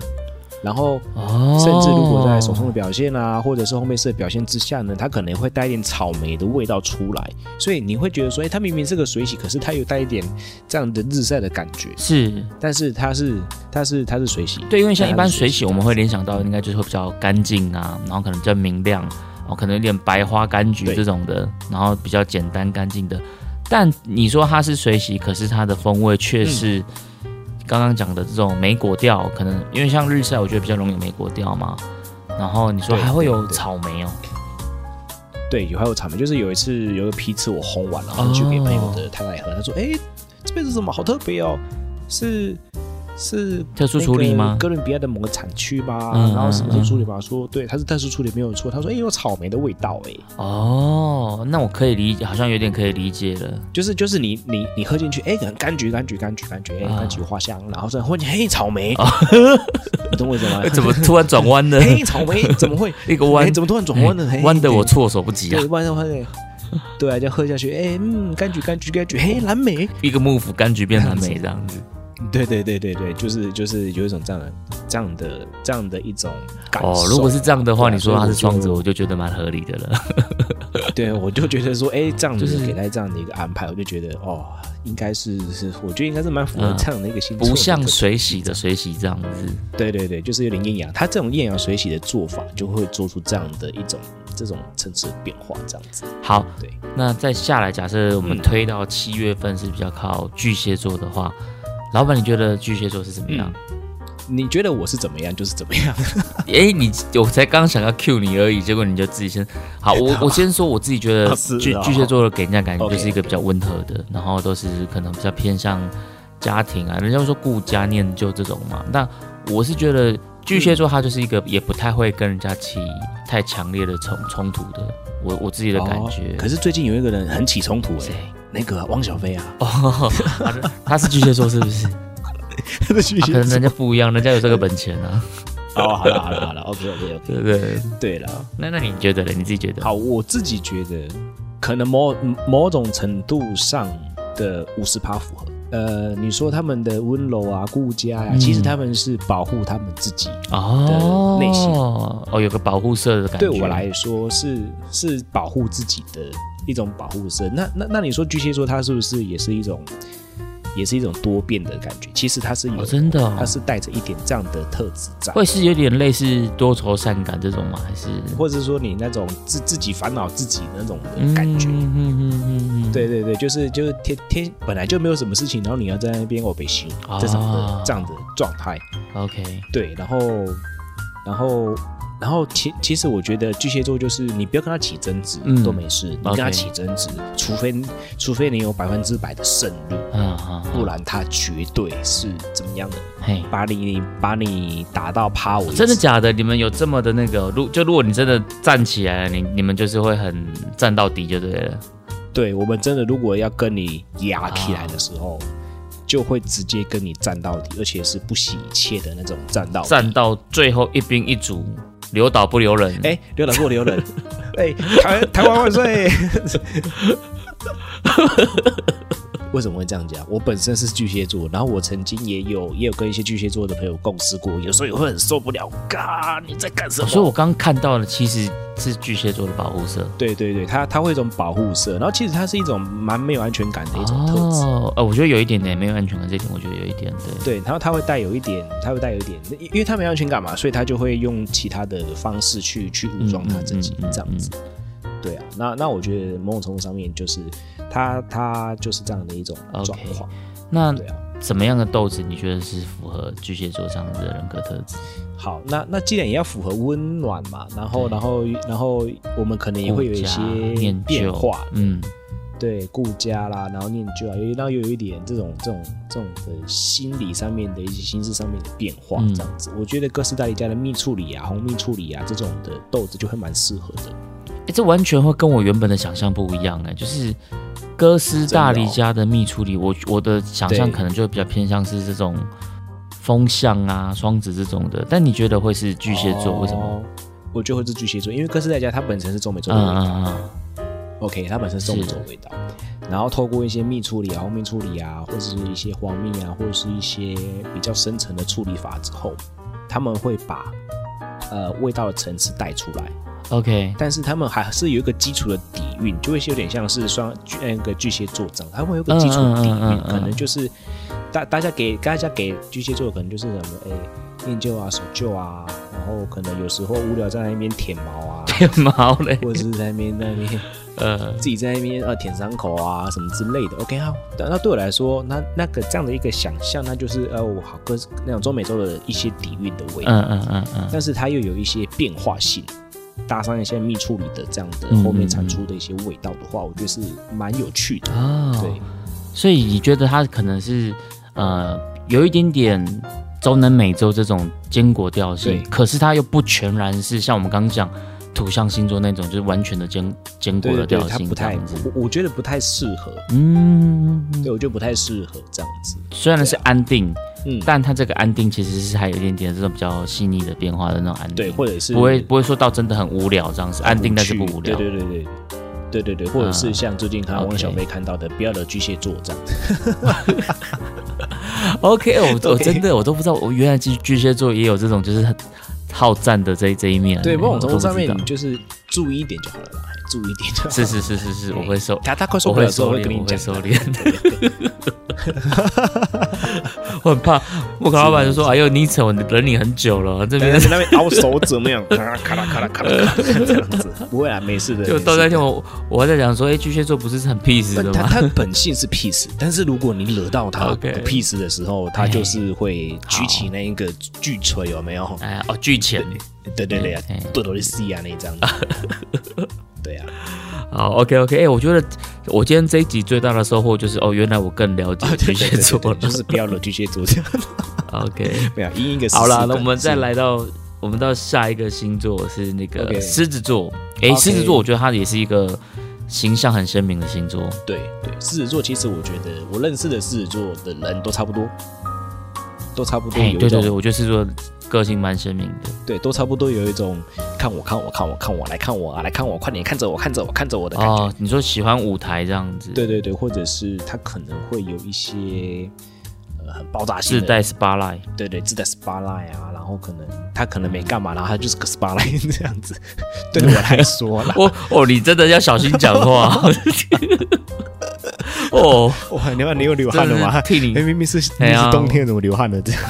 Speaker 1: 然后，
Speaker 2: 哦，
Speaker 1: 甚至如果在手冲的表现啊，或者是烘焙师的表现之下呢，它可能会带一点草莓的味道出来，所以你会觉得说，哎，它明明是个水洗，可是它有带一点这样的日晒的感觉，
Speaker 2: 是。
Speaker 1: 但是它是它是它是水洗，
Speaker 2: 对，因为像一般水洗，我们会联想到应该就是会比较干净啊，然后可能比较明亮，哦，可能有点白花柑橘这种的，然后比较简单干净的。但你说它是水洗，可是它的风味却是刚刚讲的这种莓果调，可能因为像日晒，我觉得比较容易有莓果调嘛。然后你说还会有草莓哦，
Speaker 1: 对，有还有草莓，就是有一次有个批次我烘完了，然后去给朋友的太太喝，他说：“哎、这杯子怎么？好特别哦，是是
Speaker 2: 特殊处理吗
Speaker 1: 哥伦比亚的某个产区吧？
Speaker 2: 嗯
Speaker 1: 然后什么处理吗？说对，它是特殊处理没有错。他说：哎、有草莓的味道，哎，
Speaker 2: 哦，那我可以理解，好像有点可以理解了。
Speaker 1: 就是就是你你你喝进去，哎、可能柑橘柑橘柑橘柑橘，柑橘花香，然后再喝进去，嘿，草莓，你 <laughs> 懂我意思吗？
Speaker 2: 哎怎么突然转弯呢？
Speaker 1: 黑，草莓怎么会？
Speaker 2: 一个弯
Speaker 1: 哎，怎么突然转弯呢？<laughs> 嘿 <laughs>
Speaker 2: 弯的我措手不及啊
Speaker 1: 对，！弯的弯的，对啊，这样喝下去，哎、嗯，柑橘柑橘柑橘，嘿，蓝莓，
Speaker 2: 一个幕府柑橘变蓝莓这样子。
Speaker 1: 对对对对对，就是就是有一种这样的这样的这样的一种感受。
Speaker 2: 哦，如果是这样的话，
Speaker 1: 啊
Speaker 2: 你说他是双子，我就觉得蛮合理的了。<laughs>
Speaker 1: 对，我就觉得说，哎，这样子
Speaker 2: 就是
Speaker 1: 给他这样的一个安排，我就觉得哦，应该是是，我觉得应该是蛮符合
Speaker 2: 嗯
Speaker 1: 这样的一个星座、
Speaker 2: 不像水洗的，水洗这样子。
Speaker 1: 对对对，就是有点艳阳。他这种艳阳水洗的做法，就会做出这样的一种这种层次的变化，这样子。
Speaker 2: 好，
Speaker 1: 对，
Speaker 2: 那再下来，假设我们
Speaker 1: 嗯
Speaker 2: 推到七月份是比较靠巨蟹座的话，老板你觉得巨蟹座是怎么样？
Speaker 1: 你觉得我是怎么样，就是怎么样。<laughs>
Speaker 2: 哎，你我才刚想要 cue 你而已，结果你就自己先好。我我先说我自己觉得 <laughs>
Speaker 1: 哦哦
Speaker 2: 巨巨蟹座的给人家感觉就是一个比较温和的，然后都是可能比较偏向家庭啊，人家说顾家念旧这种嘛。那我是觉得巨蟹座他就是一个也不太会跟人家起太强烈的冲冲突的，我我自己的感觉。
Speaker 1: 哦可是最近有一个人很起冲突哎、
Speaker 2: 谁？
Speaker 1: 那个汪小菲啊，
Speaker 2: 哦，他是巨蟹座是不是？<laughs>
Speaker 1: 他的巨
Speaker 2: 啊可能人家不一样，人家有这个本钱啊，
Speaker 1: 哦，好了好了好了，OK OK OK，
Speaker 2: 对不对？
Speaker 1: 对了，
Speaker 2: 那那你觉得呢？你自己觉得？
Speaker 1: 好，我自己觉得可能某某种程度上的五十趴符合。呃，你说他们的温柔啊、顾家呀、
Speaker 2: 嗯
Speaker 1: 其实他们是保护他们自己。
Speaker 2: 哦，
Speaker 1: 内心
Speaker 2: 哦，有个保护色的感觉。
Speaker 1: 对我来说是是保护自己的一种保护色。那那那你说巨蟹座它是不是也是一种也是一种多变的感觉？其实它是有，
Speaker 2: 哦，真的哦、
Speaker 1: 它是带着一点这样的特质在。
Speaker 2: 会是有点类似多愁善感这种吗？还是
Speaker 1: 或者说你那种自自己烦恼自己的那种的感觉。
Speaker 2: 嗯嗯嗯
Speaker 1: 对对对，就是就是天天本来就没有什么事情，然后你要在那边我被修
Speaker 2: 啊
Speaker 1: 这种的这样的状态。
Speaker 2: ，OK，
Speaker 1: 对，然后然后然后其其实我觉得巨蟹座就是你不要跟他起争执、
Speaker 2: 嗯
Speaker 1: 都没事，你跟他起争执，除非除非你有百分之百的胜率，不然他绝对是怎么样的，
Speaker 2: 嘿。
Speaker 1: 把你把你打到趴为止。
Speaker 2: 真的假的？你们有这么的那个？如就如果你真的站起来了，你你们就是会很站到底就对了。
Speaker 1: 对我们真的如果要跟你压起来的时候，就会直接跟你战到底，而且是不惜一切的那种战到底。
Speaker 2: 站到最后一兵一卒，留岛不留人。
Speaker 1: 哎，留岛不留人，<laughs> 哎，台台湾万岁！<laughs> <laughs> 为什么会这样讲？我本身是巨蟹座，然后我曾经也有也有跟一些巨蟹座的朋友共事过，有时候也会很受不了，嘎，你在干什么？
Speaker 2: 所以我刚刚看到的其实是巨蟹座的保护色。
Speaker 1: 对对对，它它会有一种保护色，然后其实它是一种蛮没有安全感的一种特质。
Speaker 2: 哦，呃，我觉得有一点点没有安全感，这点我觉得有一点对。
Speaker 1: 对，然后它会带有一点，它会带有一点，因因为它没有安全感嘛，所以它就会用其他的方式去去武装它自己
Speaker 2: 嗯嗯嗯嗯
Speaker 1: 这样子。对啊，那那我觉得某种程度上面就是他他就是这样的一种状况。
Speaker 2: 那
Speaker 1: 对啊，
Speaker 2: 怎么样的豆子你觉得是符合巨蟹座这样的人格特质？
Speaker 1: 好，那那既然也要符合温暖嘛，然后然后然后我们可能也会有一些变化，
Speaker 2: 嗯，
Speaker 1: 对，顾家啦，然后念旧啊，有然后又有一点这种这种这种的心理上面的一些心智上面的变化，
Speaker 2: 嗯
Speaker 1: 这样子，我觉得哥斯达黎加的蜜处理啊、红蜜处理啊这种的豆子就会蛮适合的。
Speaker 2: 哎，这完全会跟我原本的想象不一样哎，就是哥斯大黎加的蜜处理，我我的想象可能就比较偏向是这种风象啊、双子这种的，但你觉得会是巨蟹座？为什么？
Speaker 1: 哦？我觉得会是巨蟹座，因为哥斯达黎加它本身是中美洲
Speaker 2: 嗯
Speaker 1: 的味道、
Speaker 2: 嗯嗯
Speaker 1: o k 它本身是中美洲的味道，然后透过一些蜜处理啊、后面处理啊，或者是一些黄蜜啊，或者是一些比较深层的处理法之后，他们会把呃味道的层次带出来。
Speaker 2: ，OK，
Speaker 1: 但是他们还是有一个基础的底蕴，就会是有点像是双巨那个巨蟹座这样，他们有个基础的底蕴，
Speaker 2: 嗯嗯嗯嗯嗯
Speaker 1: 可能就是大大家给大家给巨蟹座可能就是什么哎念旧啊、守旧啊，然后可能有时候无聊在那边舔毛啊，<laughs>
Speaker 2: 舔毛嘞，
Speaker 1: 或者是在那边那边
Speaker 2: 呃，<laughs>
Speaker 1: 自己在那边呃舔伤口啊什么之类的。OK 好，那那对我来说，那那个这样的一个想象，那就是呃我好跟那种中美洲的一些底蕴的味道。
Speaker 2: 嗯嗯嗯嗯，
Speaker 1: 但是它又有一些变化性，搭上一些蜜处理的这样的
Speaker 2: 嗯
Speaker 1: 后面产出的一些味道的话，我觉得是蛮有趣的。
Speaker 2: 哦，
Speaker 1: 对，
Speaker 2: 所以你觉得它可能是呃有一点点中南美洲这种坚果调性，可是它又不全然是像我们刚刚讲土象星座那种，就是完全的坚坚果
Speaker 1: 对对对，
Speaker 2: 的调性
Speaker 1: 它不太我我觉得不太适合。
Speaker 2: 嗯，
Speaker 1: 对，我觉得不太适合这样子。
Speaker 2: 虽然是安定，
Speaker 1: 嗯，
Speaker 2: 但它这个安定其实是还有一点点这种比较细腻的变化的那种安定，
Speaker 1: 对，或者是
Speaker 2: 不会不会说到真的很无聊这样子，安定但是不无聊。
Speaker 1: 对对对对。对对对，或者是
Speaker 2: 嗯
Speaker 1: 像最近看到
Speaker 2: OK
Speaker 1: 汪小菲看到的，不要惹巨蟹座这样子。
Speaker 2: OK，我我真的我都不知道，我原来巨巨蟹座也有这种就是很好战的这这一面。
Speaker 1: 对，某种程度上面你就是注意一点就好了啦，注意一点就好。
Speaker 2: 是是是是是，我会收，
Speaker 1: 他他快
Speaker 2: 收敛，
Speaker 1: 会跟你讲
Speaker 2: 我会收。敛。<laughs> <laughs> 我很怕，我跟老板就说：“哎呦，你扯，我忍你很久了，这边
Speaker 1: 在那边凹手怎么样？<laughs> 咔啦咔啦咔啦咔啦咔这样子，不会啊，没事的。
Speaker 2: 就
Speaker 1: 没事的
Speaker 2: 到那天我我还在讲说，哎，巨蟹座不是很 peace 的
Speaker 1: 吗，他
Speaker 2: 吗？
Speaker 1: 他本性是 peace，但是如果你惹到他不 peace 的时候，他就是会举起那一个巨锤，有没有？
Speaker 2: 哎哦，巨钳。
Speaker 1: 对对对啊
Speaker 2: 哎，
Speaker 1: 多多的 C 啊，那这样子。对啊，
Speaker 2: 好，OK OK，哎，我觉得我今天这一集最大的收获就是，哦，原来我更了解巨蟹座了。
Speaker 1: 对对就是不要惹巨蟹座这样。<laughs>
Speaker 2: OK，
Speaker 1: 没有，因一个
Speaker 2: 好
Speaker 1: 了，
Speaker 2: 那我们再来到我们到下一个星座是那个狮子座。哎狮子座，我觉得它也是一个形象很鲜明的星座。
Speaker 1: 对对，狮子座其实我觉得我认识的狮子座的人都差不多，都差不多
Speaker 2: 对对对，我觉得狮子座个性蛮鲜明的。
Speaker 1: 对，都差不多有一种看我看我看我看我来看我啊来看我，快点看着我看着我看着我的感觉。
Speaker 2: 哦，你说喜欢舞台这样子，
Speaker 1: 对对对，或者是他可能会有一些呃很爆炸性的，
Speaker 2: 自带 spotlight。
Speaker 1: 对对自带 spotlight 啊，然后可能他可能没干嘛，然后他就是个 spotlight 这样子。对我来说啦，<laughs>
Speaker 2: 哦哦，你真的要小心讲话。<laughs> 哦，
Speaker 1: 哇，你看你有流汗了吗？
Speaker 2: 真的是替你
Speaker 1: 哎明明是明明是冬天，怎么流汗了这样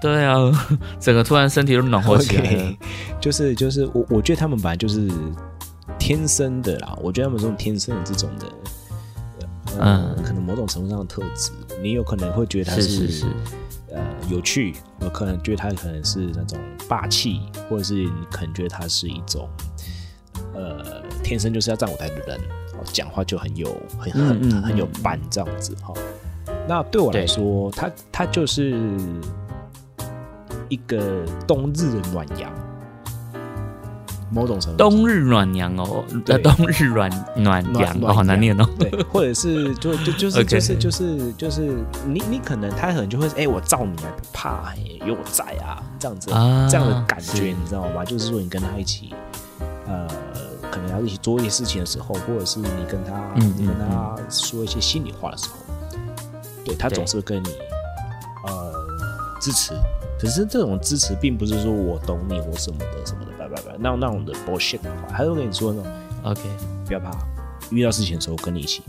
Speaker 2: 对啊，<laughs> 整个突然身体都暖和起来。
Speaker 1: 就是就是我我觉得他们本来就是天生的啦，我觉得他们这种天生的这种的。呃、
Speaker 2: 嗯
Speaker 1: 可能某种程度上的特质，你有可能会觉得他
Speaker 2: 是是是，
Speaker 1: 呃有趣，有可能觉得他可能是那种霸气，或者是你可能觉得他是一种呃天生就是要站舞台的人，哦，讲话就很有很
Speaker 2: 嗯
Speaker 1: 很、
Speaker 2: 嗯
Speaker 1: 很有
Speaker 2: 嗯
Speaker 1: 伴这样子哈、那对我来
Speaker 2: 对
Speaker 1: 说，他他就是一个冬日的暖阳，某种程度上。
Speaker 2: 冬日暖阳哦，
Speaker 1: 对。
Speaker 2: 呃，冬日暖暖阳哦，好难念哦。
Speaker 1: 对，或者是就就就是 <laughs> 就是就是就是你你可能他可能就会哎、我罩你啊不怕，哎有我在啊，这样子、
Speaker 2: 啊
Speaker 1: 这样的感
Speaker 2: 是。
Speaker 1: 觉你知道吗？就是说你跟他一起，呃，可能要一起做一些事情的时候，或者是你跟他、
Speaker 2: 嗯
Speaker 1: 你跟
Speaker 2: 嗯
Speaker 1: 他说一些心里话的时候，对他
Speaker 2: 对。
Speaker 1: 总是会跟你呃支持。可是这种支持并不是说我懂你我什么的什么的，拜拜拜，那那种的 bullshit 的话，他会跟你说那种
Speaker 2: OK，
Speaker 1: 不要怕，遇到事情的时候跟你一起。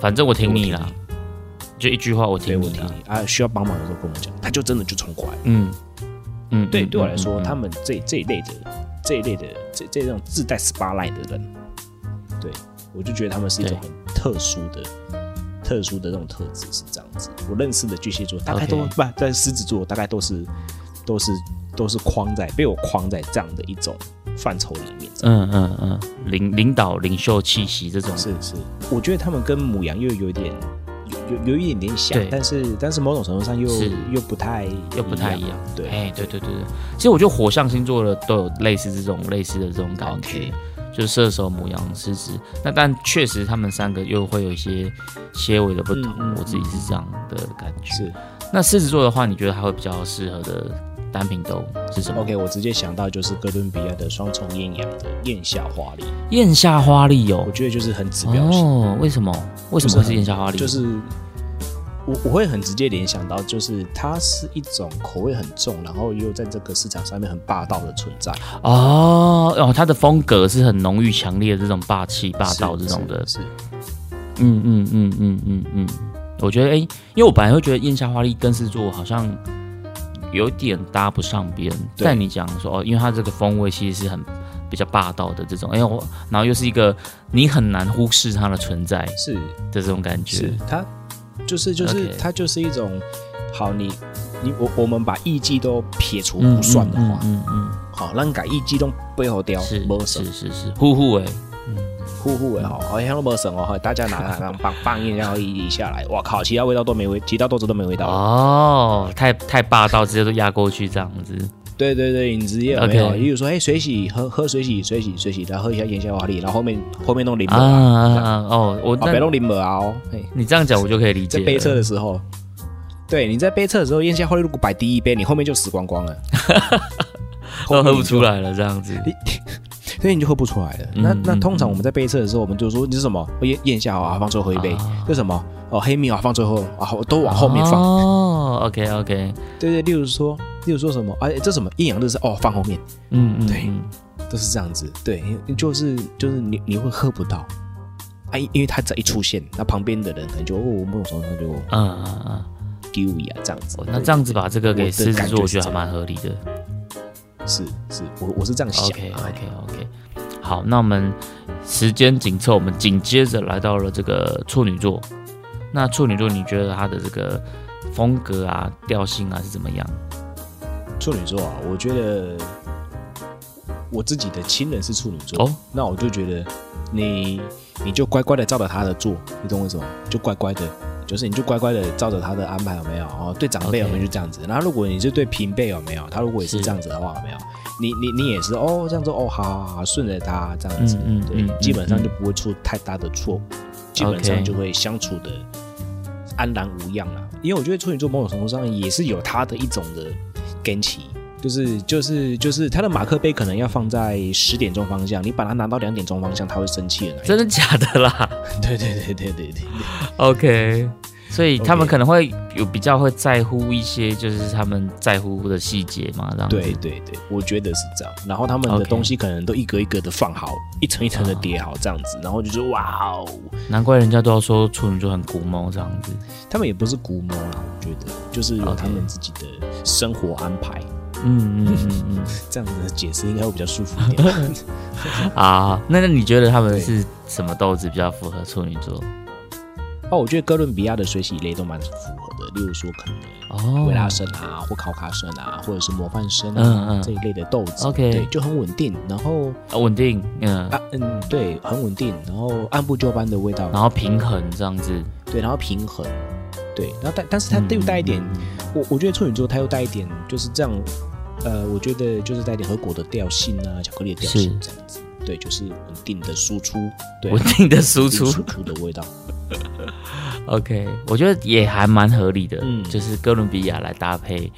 Speaker 2: 反正我听你
Speaker 1: 我
Speaker 2: 啦，就一句话，我听你。
Speaker 1: 我听你啊，需要帮忙的时候跟我讲，他就真的就冲过来。
Speaker 2: 嗯嗯，
Speaker 1: 对，
Speaker 2: 嗯
Speaker 1: 对我来说，他们这这一类的这一类的这这种自带 spotlight 的人，对我就觉得他们是一种很特殊的、特殊的这种特质是这样子。我认识的巨蟹座大概都不在狮子座，大概都是都是都是框在被我框在这样的一种范畴里面。
Speaker 2: 嗯嗯嗯，领领导领袖气息这种，
Speaker 1: 是是，我觉得他们跟母羊又有一点有有有一点点像，但是但是某种程度上又又不太
Speaker 2: 又不太一样。
Speaker 1: 对。
Speaker 2: 哎，对对对对，其实我觉得火象星座的都有类似这种类似的这种感觉就是射手、母羊、狮子。那但确实他们三个又会有一些些微的不同，我自己是这样的感觉。
Speaker 1: 是
Speaker 2: 那狮子座的话，你觉得它会比较适合的单品都是什么
Speaker 1: OK，我直接想到就是哥伦比亚的双重艳阳的艳夏花丽，
Speaker 2: 艳夏花丽哦
Speaker 1: 我。觉得就是很指标性，
Speaker 2: 哦，为什么？为什么会是艳夏花丽？
Speaker 1: 就是我我会很直接联想到，就是它是一种口味很重，然后又在这个市场上面很霸道的存在，
Speaker 2: 哦哦，它的风格是很浓郁、强烈的这种霸气、霸道这种的。
Speaker 1: 是是。
Speaker 2: 嗯嗯嗯嗯嗯嗯，我觉得哎、因为我本来会觉得燕夏花丽跟狮子座好像有点搭不上边，
Speaker 1: 对。
Speaker 2: 但你讲说哦，因为它这个风味其实是很比较霸道的这种，哎、我然后又是一个你很难忽视它的存在
Speaker 1: 是。
Speaker 2: 的这种感觉
Speaker 1: 是，，它就是就是它就是一种好，你你我我们把艺伎都撇除
Speaker 2: 嗯
Speaker 1: 不算的话，
Speaker 2: 嗯嗯
Speaker 1: 好，咱改艺伎都背后掉
Speaker 2: 嗯，是是，是是，呼呼哎，
Speaker 1: 呼呼的好，好像都没省哦，大家拿拿拿放放一然后一一下来，哇靠，其他味道都没味，其他豆子都没味道。
Speaker 2: 哦，太太霸道，直接都压过去这样子，
Speaker 1: 对对对，你直接有没有例如说，哎，水洗喝喝水洗水洗水洗，然后喝一下盐夏花丽，然后后面后面弄柠檬
Speaker 2: 啊
Speaker 1: 啊，
Speaker 2: 哦，我
Speaker 1: 啊，别弄柠檬啊哦，
Speaker 2: 你这样讲我就可以理解，
Speaker 1: 在杯测的时候，对，你在杯测的时候，燕夏花丽如果摆第一杯，你后面就死光光了，<laughs>
Speaker 2: 都喝不出
Speaker 1: 来，
Speaker 2: 了这样子。<laughs>
Speaker 1: 所以你就喝不出来了。
Speaker 2: 嗯
Speaker 1: 那那
Speaker 2: 嗯
Speaker 1: 通常我们在杯测的时候，我们就说你是什么？哦燕燕夏啊，放最后一杯
Speaker 2: 啊。
Speaker 1: 这什么？哦，黑米啊，放最后啊，都往后面放。
Speaker 2: 哦，OK OK，
Speaker 1: 对对，例如说，例如说什么？哎，这什么阴阳日是哦，放后面，
Speaker 2: 嗯嗯，
Speaker 1: 对
Speaker 2: 嗯
Speaker 1: 都是这样子。对，就是就是你你会喝不到。啊，因因为它只要一出现，那旁边的人可能就哦，梦手上就
Speaker 2: 嗯嗯嗯，
Speaker 1: 丢呀这样子。
Speaker 2: 那这样子把这个给狮子座，我觉得还蛮合理的。
Speaker 1: 是是，我我是这样想。
Speaker 2: OK
Speaker 1: 哎
Speaker 2: OK OK，好，那我们时间紧凑，我们紧接着来到了这个处女座。那处女座，你觉得他的这个风格啊、调性啊是怎么样？
Speaker 1: 处女座啊，我觉得我自己的亲人是处女座，
Speaker 2: 哦
Speaker 1: 那我就觉得你你就乖乖的照着他的做，你懂我意思吗？就乖乖的，就是你就乖乖的照着他的安排有没有？哦，对长辈有没有就这样子。然后如果你是对平辈有没有？他如果也是
Speaker 2: 是
Speaker 1: 这样子的话有没有？你你你也是哦这样做哦，好好好，顺着他这样子，对，
Speaker 2: 嗯对嗯
Speaker 1: 基本上
Speaker 2: 嗯
Speaker 1: 就不会出太大的错误，基本上就会相处的安然无恙啦。因为我觉得处女座某种程度上也是有他的一种的根气，就是就是就是他的马克杯可能要放在十点钟方向，你把它拿到两点钟方向，他会生气的。
Speaker 2: 真的假的啦 <laughs>
Speaker 1: 对对对对对对
Speaker 2: ，？OK，所以他们可能会有比较会在乎一些，就是他们在乎的细节嘛，这样子。
Speaker 1: 对对对，我觉得是这样。然后他们的东西可能都一格一格的放好，一层一层的叠好这样子，然后就是哇哦，
Speaker 2: 难怪人家都要说处女座很古猫这样子。
Speaker 1: 他们也不是古猫啦，我觉得就是有他们自己的生活安排。
Speaker 2: 嗯嗯嗯嗯。<laughs>
Speaker 1: 这样子的解释应该会比较舒服一点。<laughs>
Speaker 2: 啊，那那你觉得他们是什么豆子比较符合处女座？
Speaker 1: 哦，我觉得哥伦比亚的水洗类都蛮符合的，例如说可能
Speaker 2: 哦。
Speaker 1: 维拉生啊，或考卡生啊，或者是模范生啊、
Speaker 2: 嗯嗯。
Speaker 1: 这一类的豆子
Speaker 2: OK
Speaker 1: 对，就很稳定，然后
Speaker 2: 啊稳定，嗯，
Speaker 1: 啊嗯对，很稳定，然后按部就班的味道，
Speaker 2: 然后平衡这样子，
Speaker 1: 对，然后平衡，对，然后但但是它又带一点，
Speaker 2: 嗯
Speaker 1: 我我觉得处女座它又带一点就是这样，呃，我觉得就是带一点核果的调性啊，巧克力的调性
Speaker 2: 是。
Speaker 1: 这样子，对，就是稳定的输出，对，
Speaker 2: 稳定的输出
Speaker 1: 输出的味道，<laughs>
Speaker 2: OK，我觉得也还蛮合理的，
Speaker 1: 嗯
Speaker 2: 就是哥伦比亚来搭配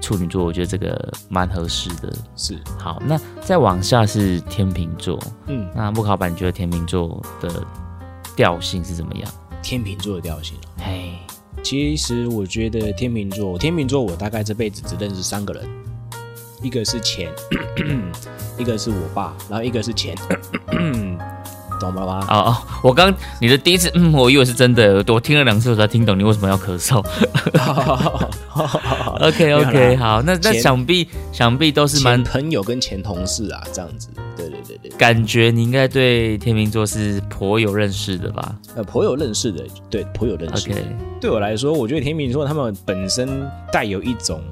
Speaker 2: 处女座，我觉得这个蛮合适的。
Speaker 1: 是，
Speaker 2: 好，那再往下是天秤座，
Speaker 1: 嗯，
Speaker 2: 那木考板你觉得天秤座的调性是怎么样？
Speaker 1: 天秤座的调性啊。
Speaker 2: 嘿，
Speaker 1: 其实我觉得天秤座，天秤座我大概这辈子只认识三个人，一个是钱，<coughs> 一个是我爸，然后一个是钱，懂了吗？
Speaker 2: 哦哦，我刚你的第一次，嗯，我以为是真的，我听了两次我才听懂你为什么要咳嗽。<laughs> <laughs> OK OK，好，那那想必想必都是蛮
Speaker 1: 前朋友跟前同事啊，这样子，对对对对，
Speaker 2: 感觉你应该对天秤座是颇有认识的吧
Speaker 1: 呃，颇有认识的，对，颇有认识的。
Speaker 2: ？OK，
Speaker 1: 对我来说，我觉得天秤座他们本身带有一种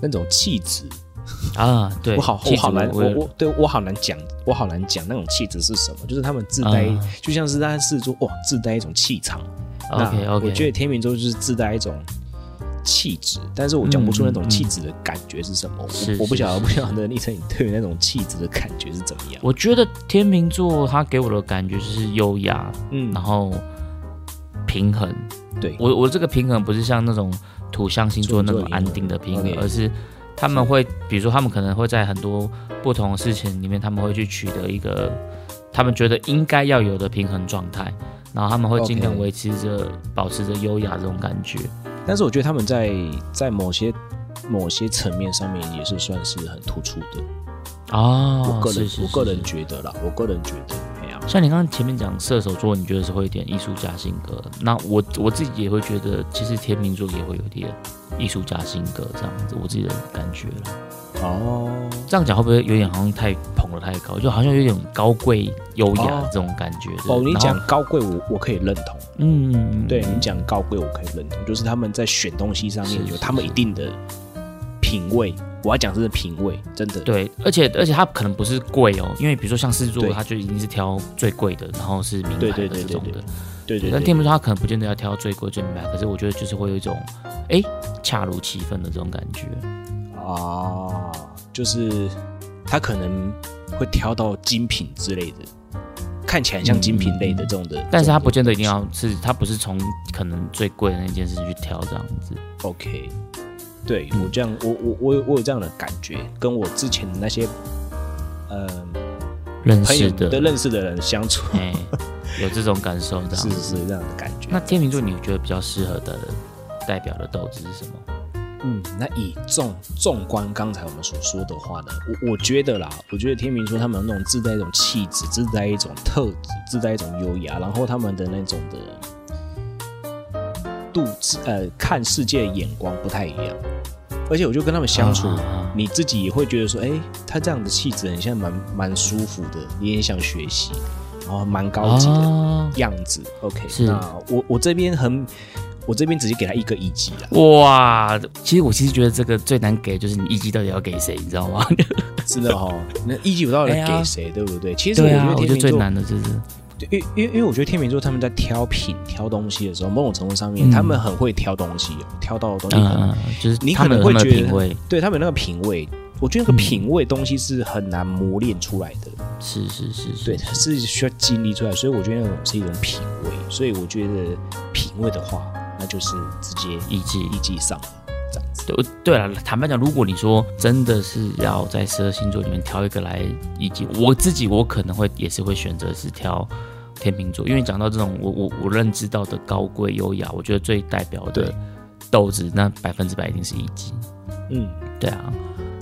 Speaker 1: 那种气质，<laughs>
Speaker 2: 啊，对，
Speaker 1: 我好我好难，
Speaker 2: 我
Speaker 1: 我我对我好难讲，我好难讲那种气质是什么，就是他们自带，
Speaker 2: 啊
Speaker 1: 就像是他是说哇，自带一种气场。
Speaker 2: OK OK，
Speaker 1: 我觉得天秤座就是自带一种气质，但是我讲不出那种气质的感觉是什么。我我不晓得，不晓得立成你对于那种气质的感觉是怎么样？
Speaker 2: 我觉得天秤座他给我的感觉就是优雅，
Speaker 1: 嗯
Speaker 2: 然后平衡。
Speaker 1: 对，
Speaker 2: 我我这个平衡不是像那种土象星座那种安定的平衡，而是他们会，比如说他们可能会在很多不同的事情里面，他们会去取得一个他们觉得应该要有的平衡状态，然后他们会尽量维持着、保持着优雅这种感觉。
Speaker 1: 但是我觉得他们在在某些某些层面上面也是算是很突出的。
Speaker 2: 哦
Speaker 1: 我个人我个人觉得啦，我个人觉得，
Speaker 2: 像你刚刚前面讲射手座，你觉得是会有点艺术家性格，那我我自己也会觉得，其实天秤座也会有点艺术家性格这样子，我自己的感觉了。
Speaker 1: 哦，
Speaker 2: 这样讲会不会有点好像太捧得太高，就好像有点高贵优雅
Speaker 1: 哦
Speaker 2: 这种感觉？
Speaker 1: 哦，你讲高贵我我可以认同，
Speaker 2: 嗯，
Speaker 1: 对你讲高贵我可以认同，就是他们在选东西上面有他们一定的品味，我要讲的是品味，真的，
Speaker 2: 对，而且而且它可能不是贵哦，因为比如说像狮子座，
Speaker 1: 对
Speaker 2: 它就一定是挑最贵的，然后是名牌的这种的。
Speaker 1: 对对对，
Speaker 2: 但天秤座它可能不见得要挑最贵最名牌，可是我觉得就是会有一种哎恰如其分的这种感觉。
Speaker 1: 啊，就是他可能会挑到精品之类的，看起来像精品类的这种的，
Speaker 2: 但是它
Speaker 1: 这种的
Speaker 2: 不见得一定要是，它不是从可能最贵的那件事去挑这样子。
Speaker 1: OK，对
Speaker 2: 嗯
Speaker 1: 我这样，我我我有我有这样的感觉，跟我之前的那些呃
Speaker 2: 认识的，
Speaker 1: 的认识的人相处，
Speaker 2: 哎，有这种感受
Speaker 1: 是。是是这样的感觉。
Speaker 2: 那天秤座你觉得比较适合的代表的斗志是什么？
Speaker 1: 嗯，那以纵纵观刚才我们所说的话呢，我我觉得啦，我觉得天秤座他们那种自带一种气质，自带一种特质，自带一种优雅，然后他们的那种的度呃看世界的眼光不太一样，而且我就跟他们相处，
Speaker 2: 啊
Speaker 1: 你自己也会觉得说，哎、他这样的气质你现在蛮蛮舒服的，你也想学习，然后蛮高级的
Speaker 2: 哦
Speaker 1: 样子。OK，
Speaker 2: 是
Speaker 1: 那我我这边很，我这边直接给他一个一级了，
Speaker 2: 哇，其实我其实觉得这个最难给就是你一级到底要给谁，你知道吗？<laughs>
Speaker 1: 真的哈、那一级我到底给谁，对不对？其实我觉
Speaker 2: 得最难的就是
Speaker 1: 对因因为因为我觉得天秤座他们在挑品挑东西的时候，某种程度上面、
Speaker 2: 嗯
Speaker 1: 他们很会挑东西哦，挑到的东西很、
Speaker 2: 嗯，就是
Speaker 1: 你可能会觉得，对他们有那个品味。我觉得那个
Speaker 2: 嗯
Speaker 1: 品味东西是很难磨练出来的。
Speaker 2: 是是是是，
Speaker 1: 对，它是需要经历出来，所以我觉得那种是一种品味。所以我觉得品味的话，那就是直接
Speaker 2: 一季
Speaker 1: 一季上这样子。
Speaker 2: 对对了，坦白讲，如果你说真的是要在十二星座里面挑一个来一季，我自己我可能会也是会选择是挑天秤座，因为讲到这种我我我认知到的高贵优雅，我觉得最代表的
Speaker 1: 对
Speaker 2: 豆子，那百分之百一定是一级。
Speaker 1: 嗯，
Speaker 2: 对啊，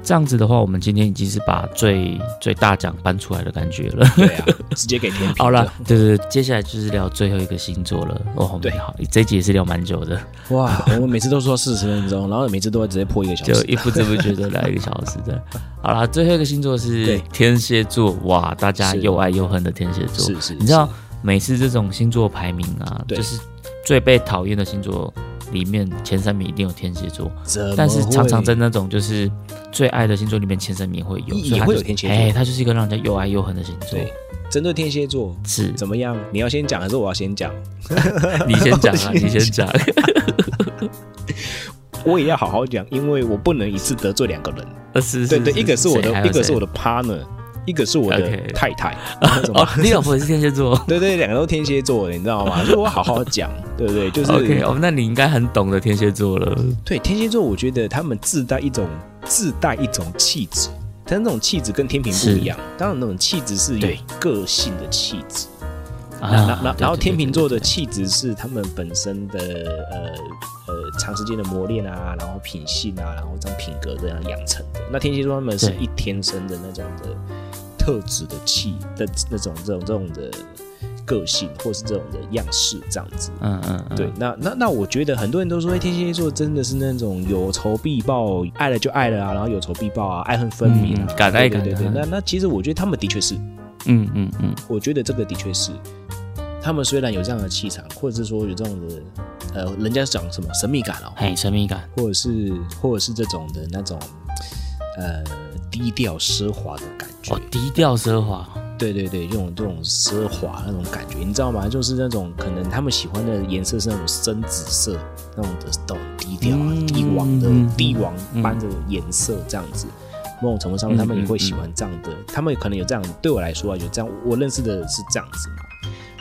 Speaker 2: 这样子的话，我们今天已经是把最最大奖搬出来的感觉了。
Speaker 1: 对啊，直接给天平。
Speaker 2: 好了，对对对，接下来就是聊最后一个星座了。哦，
Speaker 1: 对
Speaker 2: 好，这一集也是聊蛮久的，
Speaker 1: 哇，我们每次都说四十分钟，然后每次都会直接破一个小时。
Speaker 2: 就一不知不觉的聊一个小时的。好了，最后一个星座是 <laughs> 天蝎座，哇，大家又爱又恨的天蝎座。
Speaker 1: 是是，
Speaker 2: 你知道每次这种星座排名啊，就是最被讨厌的星座里面前三名一定有天蝎座，但是常常在那种就是最爱的星座里面前三名会有，
Speaker 1: 也会有天蝎座
Speaker 2: 哎，它就是一个让人家又爱又恨的星座。
Speaker 1: 对，针对天蝎座
Speaker 2: 是
Speaker 1: 怎么样？你要先讲还是我要先讲？<laughs>
Speaker 2: 你先讲啊，<laughs> 你先讲。<laughs>
Speaker 1: 我也要好好讲，因为我不能一次得罪两个人。对对，一个是我的，一个是我的 partner，一个是我的太太。<laughs>
Speaker 2: 哦，你老婆也是天蝎座。<laughs>
Speaker 1: 对对，两个都天蝎座的，你知道吗？所 <laughs> 以我好好讲，对不对？就是
Speaker 2: OK，哦，那你应该很懂得天蝎座了。
Speaker 1: 对天蝎座，我觉得他们自带一种自带一种气质，但是那种气质跟天平不一样。当然，那种气质是有个性的气质。然后天秤座的气质是他们本身的呃呃长时间的磨练啊，然后品性啊，然后这样品格这样养成的。那天蝎座他们是一天生的那种的特质的气的那种这种这种的个性，或是这种的样式这样子。
Speaker 2: 嗯嗯嗯，
Speaker 1: 对，那那那我觉得很多人都说，哎，天蝎座真的是那种有仇必报，爱了就爱了啊，然后有仇必报啊，爱恨分明啊，
Speaker 2: 嗯敢爱
Speaker 1: 对对对对。那那其实我觉得他们的确是，
Speaker 2: 嗯嗯嗯，
Speaker 1: 我觉得这个的确是，他们虽然有这样的气场，或者是说有这种的，呃，人家讲什么神秘感哦，
Speaker 2: 嘿，神秘感，
Speaker 1: 或者是或者是这种的那种，呃，低调奢华的感觉。
Speaker 2: 哦，低调奢华，
Speaker 1: 对对对，这种这种奢华那种感觉，你知道吗？就是那种可能他们喜欢的颜色是那种深紫色，那种的那种低调啊、
Speaker 2: 嗯
Speaker 1: 帝王的
Speaker 2: 嗯
Speaker 1: 帝王般的颜色这样子。某种程度上面，他们也会喜欢这样的，他们可能有这样。对我来说啊，有这样，我认识的是这样子嘛。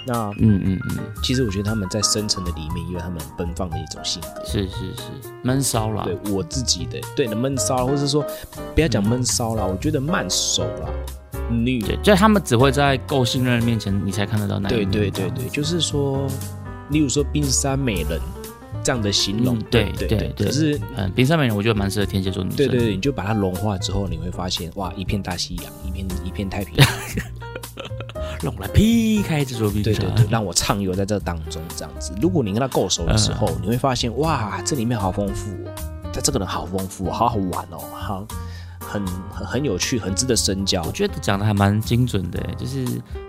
Speaker 1: 那
Speaker 2: 嗯嗯嗯，
Speaker 1: 其实我觉得他们在深层的里面因为他们奔放的一种性格。
Speaker 2: 是是是，闷骚啦，
Speaker 1: 对我自己的对的闷骚，或者是说不要讲闷骚啦，我觉得慢熟啦，女
Speaker 2: 对，就他们只会在够信任的面前，你才看得到那一
Speaker 1: 对。对对对，就是说，例如说冰山美人这样的形容，
Speaker 2: 嗯对
Speaker 1: 对
Speaker 2: 对对
Speaker 1: 可是
Speaker 2: 嗯，冰山美人我觉得蛮适合天蝎座女生。
Speaker 1: 对对对，你就把它融化之后，你会发现哇，一片大西洋，一片一片太平洋。<laughs> <laughs>
Speaker 2: 让我来劈开这座冰山。
Speaker 1: 对对对，让我畅游在这当中，这样子。如果你跟他够熟的时候，
Speaker 2: 嗯
Speaker 1: 你会发现哇，这里面好丰富哦，他这个人好丰富，好好玩哦，好很很很有趣，很值得深交
Speaker 2: 我。觉得讲的还蛮精准的，就是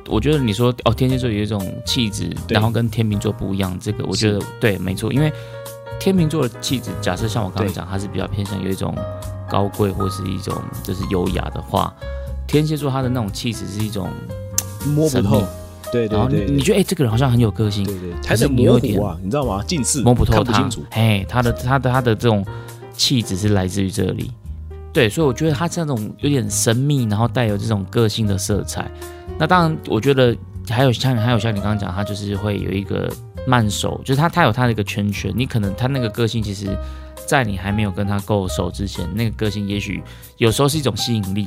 Speaker 2: 我觉得你说哦，天蝎座有一种气质，然后跟天秤座不一样，这个我觉得对，没错，因为天秤座的气质，假设像我刚刚讲，他是比较偏向有一种高贵或是一种就是优雅的话，天蝎座他的那种气质是一种
Speaker 1: 摸不透
Speaker 2: 神秘，然后
Speaker 1: 对对对，
Speaker 2: 你你觉得哎、这个人好像很有个性，
Speaker 1: 对对，还是
Speaker 2: 你有点
Speaker 1: 模糊啊，你知道吗？近视
Speaker 2: 摸不透他哎，他的他的他的这种气质是来自于这里，对，所以我觉得他是那种有点神秘，然后带有这种个性的色彩。那当然，我觉得还有像还有像你刚刚讲，他就是会有一个慢熟，就是他他有他的一个圈圈，你可能他那个个性其实。在你还没有跟他够熟之前，那个个性也许有时候是一种吸引力，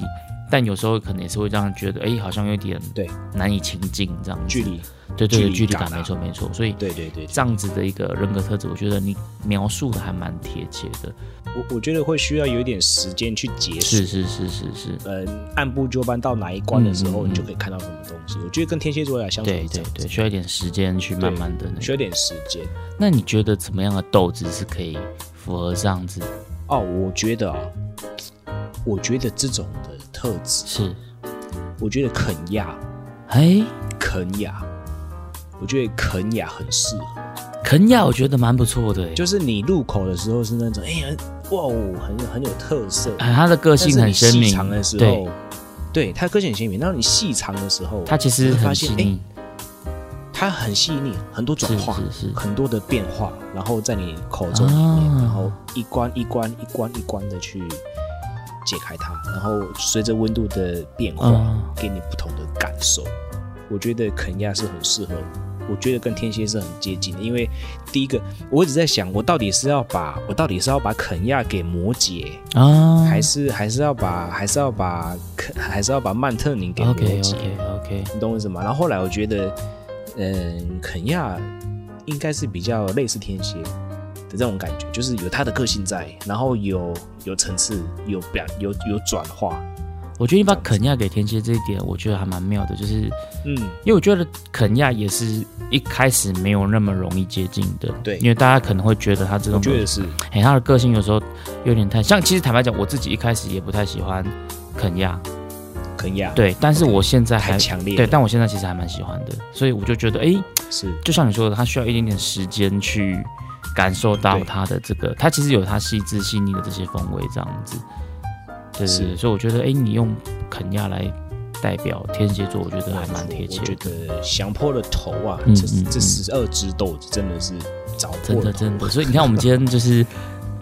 Speaker 2: 但有时候可能也是会让人觉得，哎，好像有点
Speaker 1: 对
Speaker 2: 难以亲近这样子。
Speaker 1: 距离，
Speaker 2: 对对对，
Speaker 1: 距离
Speaker 2: 感，没错没错。所以
Speaker 1: 对对对，
Speaker 2: 这样子的一个人格特质，我觉得你描述的还蛮贴切的。
Speaker 1: 我我觉得会需要有一点时间去解释
Speaker 2: 是。是是是是，
Speaker 1: 呃，按部就班到哪一关的时候，
Speaker 2: 嗯嗯嗯
Speaker 1: 你就可以看到什么东西。我觉得跟天蝎座来相处
Speaker 2: 对对对，需要一点时间去慢慢的那个。
Speaker 1: 需要点时间。
Speaker 2: 那你觉得怎么样的斗志是可以符合这样子？
Speaker 1: 哦，我觉得啊，我觉得这种的特质，
Speaker 2: 是，
Speaker 1: 我觉得肯亚，
Speaker 2: 哎，
Speaker 1: 肯亚，我觉得肯亚很适合。
Speaker 2: 肯亚我觉得蛮不错的，就
Speaker 1: 就是你入口的时候是那种，哎呀，哇哦，很很有特色。
Speaker 2: 哎，他的个性很鲜明。
Speaker 1: 长的时候，，对。它个性很鲜明。然后你细长的时候，
Speaker 2: 他其实
Speaker 1: 发现哎
Speaker 2: 腻，
Speaker 1: 它很细腻，很多转
Speaker 2: 是
Speaker 1: 化，
Speaker 2: 是是，
Speaker 1: 很多的变化，然后在你口中里面，
Speaker 2: 啊。
Speaker 1: 然后一关一关一关一关的去解开它，然后随着温度的变化，
Speaker 2: 嗯。
Speaker 1: 给你不同的感受。我觉得肯亚是很适合，我觉得跟天蝎是很接近的，因为第一个我一直在想，我到底是要把我到底是要把肯亚给摩羯，
Speaker 2: 啊，
Speaker 1: 还是还是要把还是要把肯还是要把曼特宁给摩
Speaker 2: OK
Speaker 1: 羯
Speaker 2: ？OK OK，
Speaker 1: 你懂我意思吗？然后后来我觉得，嗯，肯亚应该是比较类似天蝎。的这种感觉，就是有他的个性在，然后有有层次，有表有有转化，
Speaker 2: 我觉得你把肯亚给天蝎这一点，我觉得还蛮妙的，就是
Speaker 1: 嗯，
Speaker 2: 因为我觉得肯亚也是一开始没有那么容易接近的，
Speaker 1: 对。
Speaker 2: 因为大家可能会觉得他这种，
Speaker 1: 我觉得是，
Speaker 2: 哎，他的个性有时候有点太像。其实坦白讲，我自己一开始也不太喜欢肯亚，
Speaker 1: 肯亚。
Speaker 2: 对，但是我现在还
Speaker 1: 强烈，
Speaker 2: 对，但我现在其实还蛮喜欢的，所以我就觉得，哎，
Speaker 1: 是。
Speaker 2: 就像你说的，他需要一点点时间去感受到
Speaker 1: 对。
Speaker 2: 他的这个，他其实有他细致细腻的这些风味，这样子。对对对，
Speaker 1: 是。
Speaker 2: 所以我觉得，哎，你用肯亚来代表天蝎座，我觉得还蛮贴切
Speaker 1: 我觉。得想破了头啊，
Speaker 2: 嗯
Speaker 1: 这这十二只豆子真的是找
Speaker 2: 真
Speaker 1: 破了头。
Speaker 2: 的真的，所以你看，我们今天就是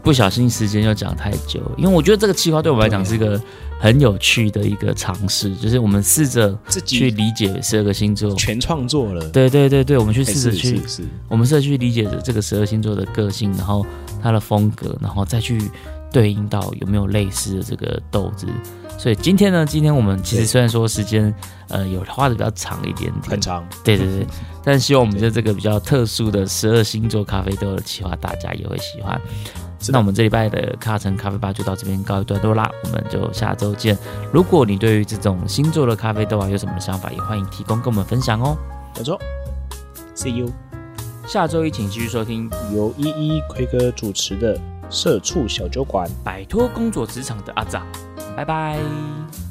Speaker 2: 不小心时间又讲太久，因为我觉得这个计划对我们来讲是一个很有趣的一个尝试，就是我们试着
Speaker 1: 自
Speaker 2: 去理解十二个星座。
Speaker 1: 全创作了，
Speaker 2: 对对对对，我们去试着去我们试着去理解这个十二星座的个性，然后它的风格，然后再去对应到有没有类似的这个豆子。所以今天呢，今天我们其实虽然说时间呃有花的比较长一点点
Speaker 1: 很，长，
Speaker 2: 对对对，但希望我们的这个比较特殊的十二星座咖啡豆的企划，大家也会喜欢。
Speaker 1: 是
Speaker 2: 那我们这礼拜的卡城咖啡吧就到这边告一段落啦，我们就下周见。如果你对于这种星座的咖啡豆啊有什么想法，也欢迎提供跟我们分享哦。
Speaker 1: 没错，See you。
Speaker 2: 下周一请继续收听
Speaker 1: 由依依奎哥主持的社畜小酒馆。
Speaker 2: 摆脱工作职场的阿杂，拜拜。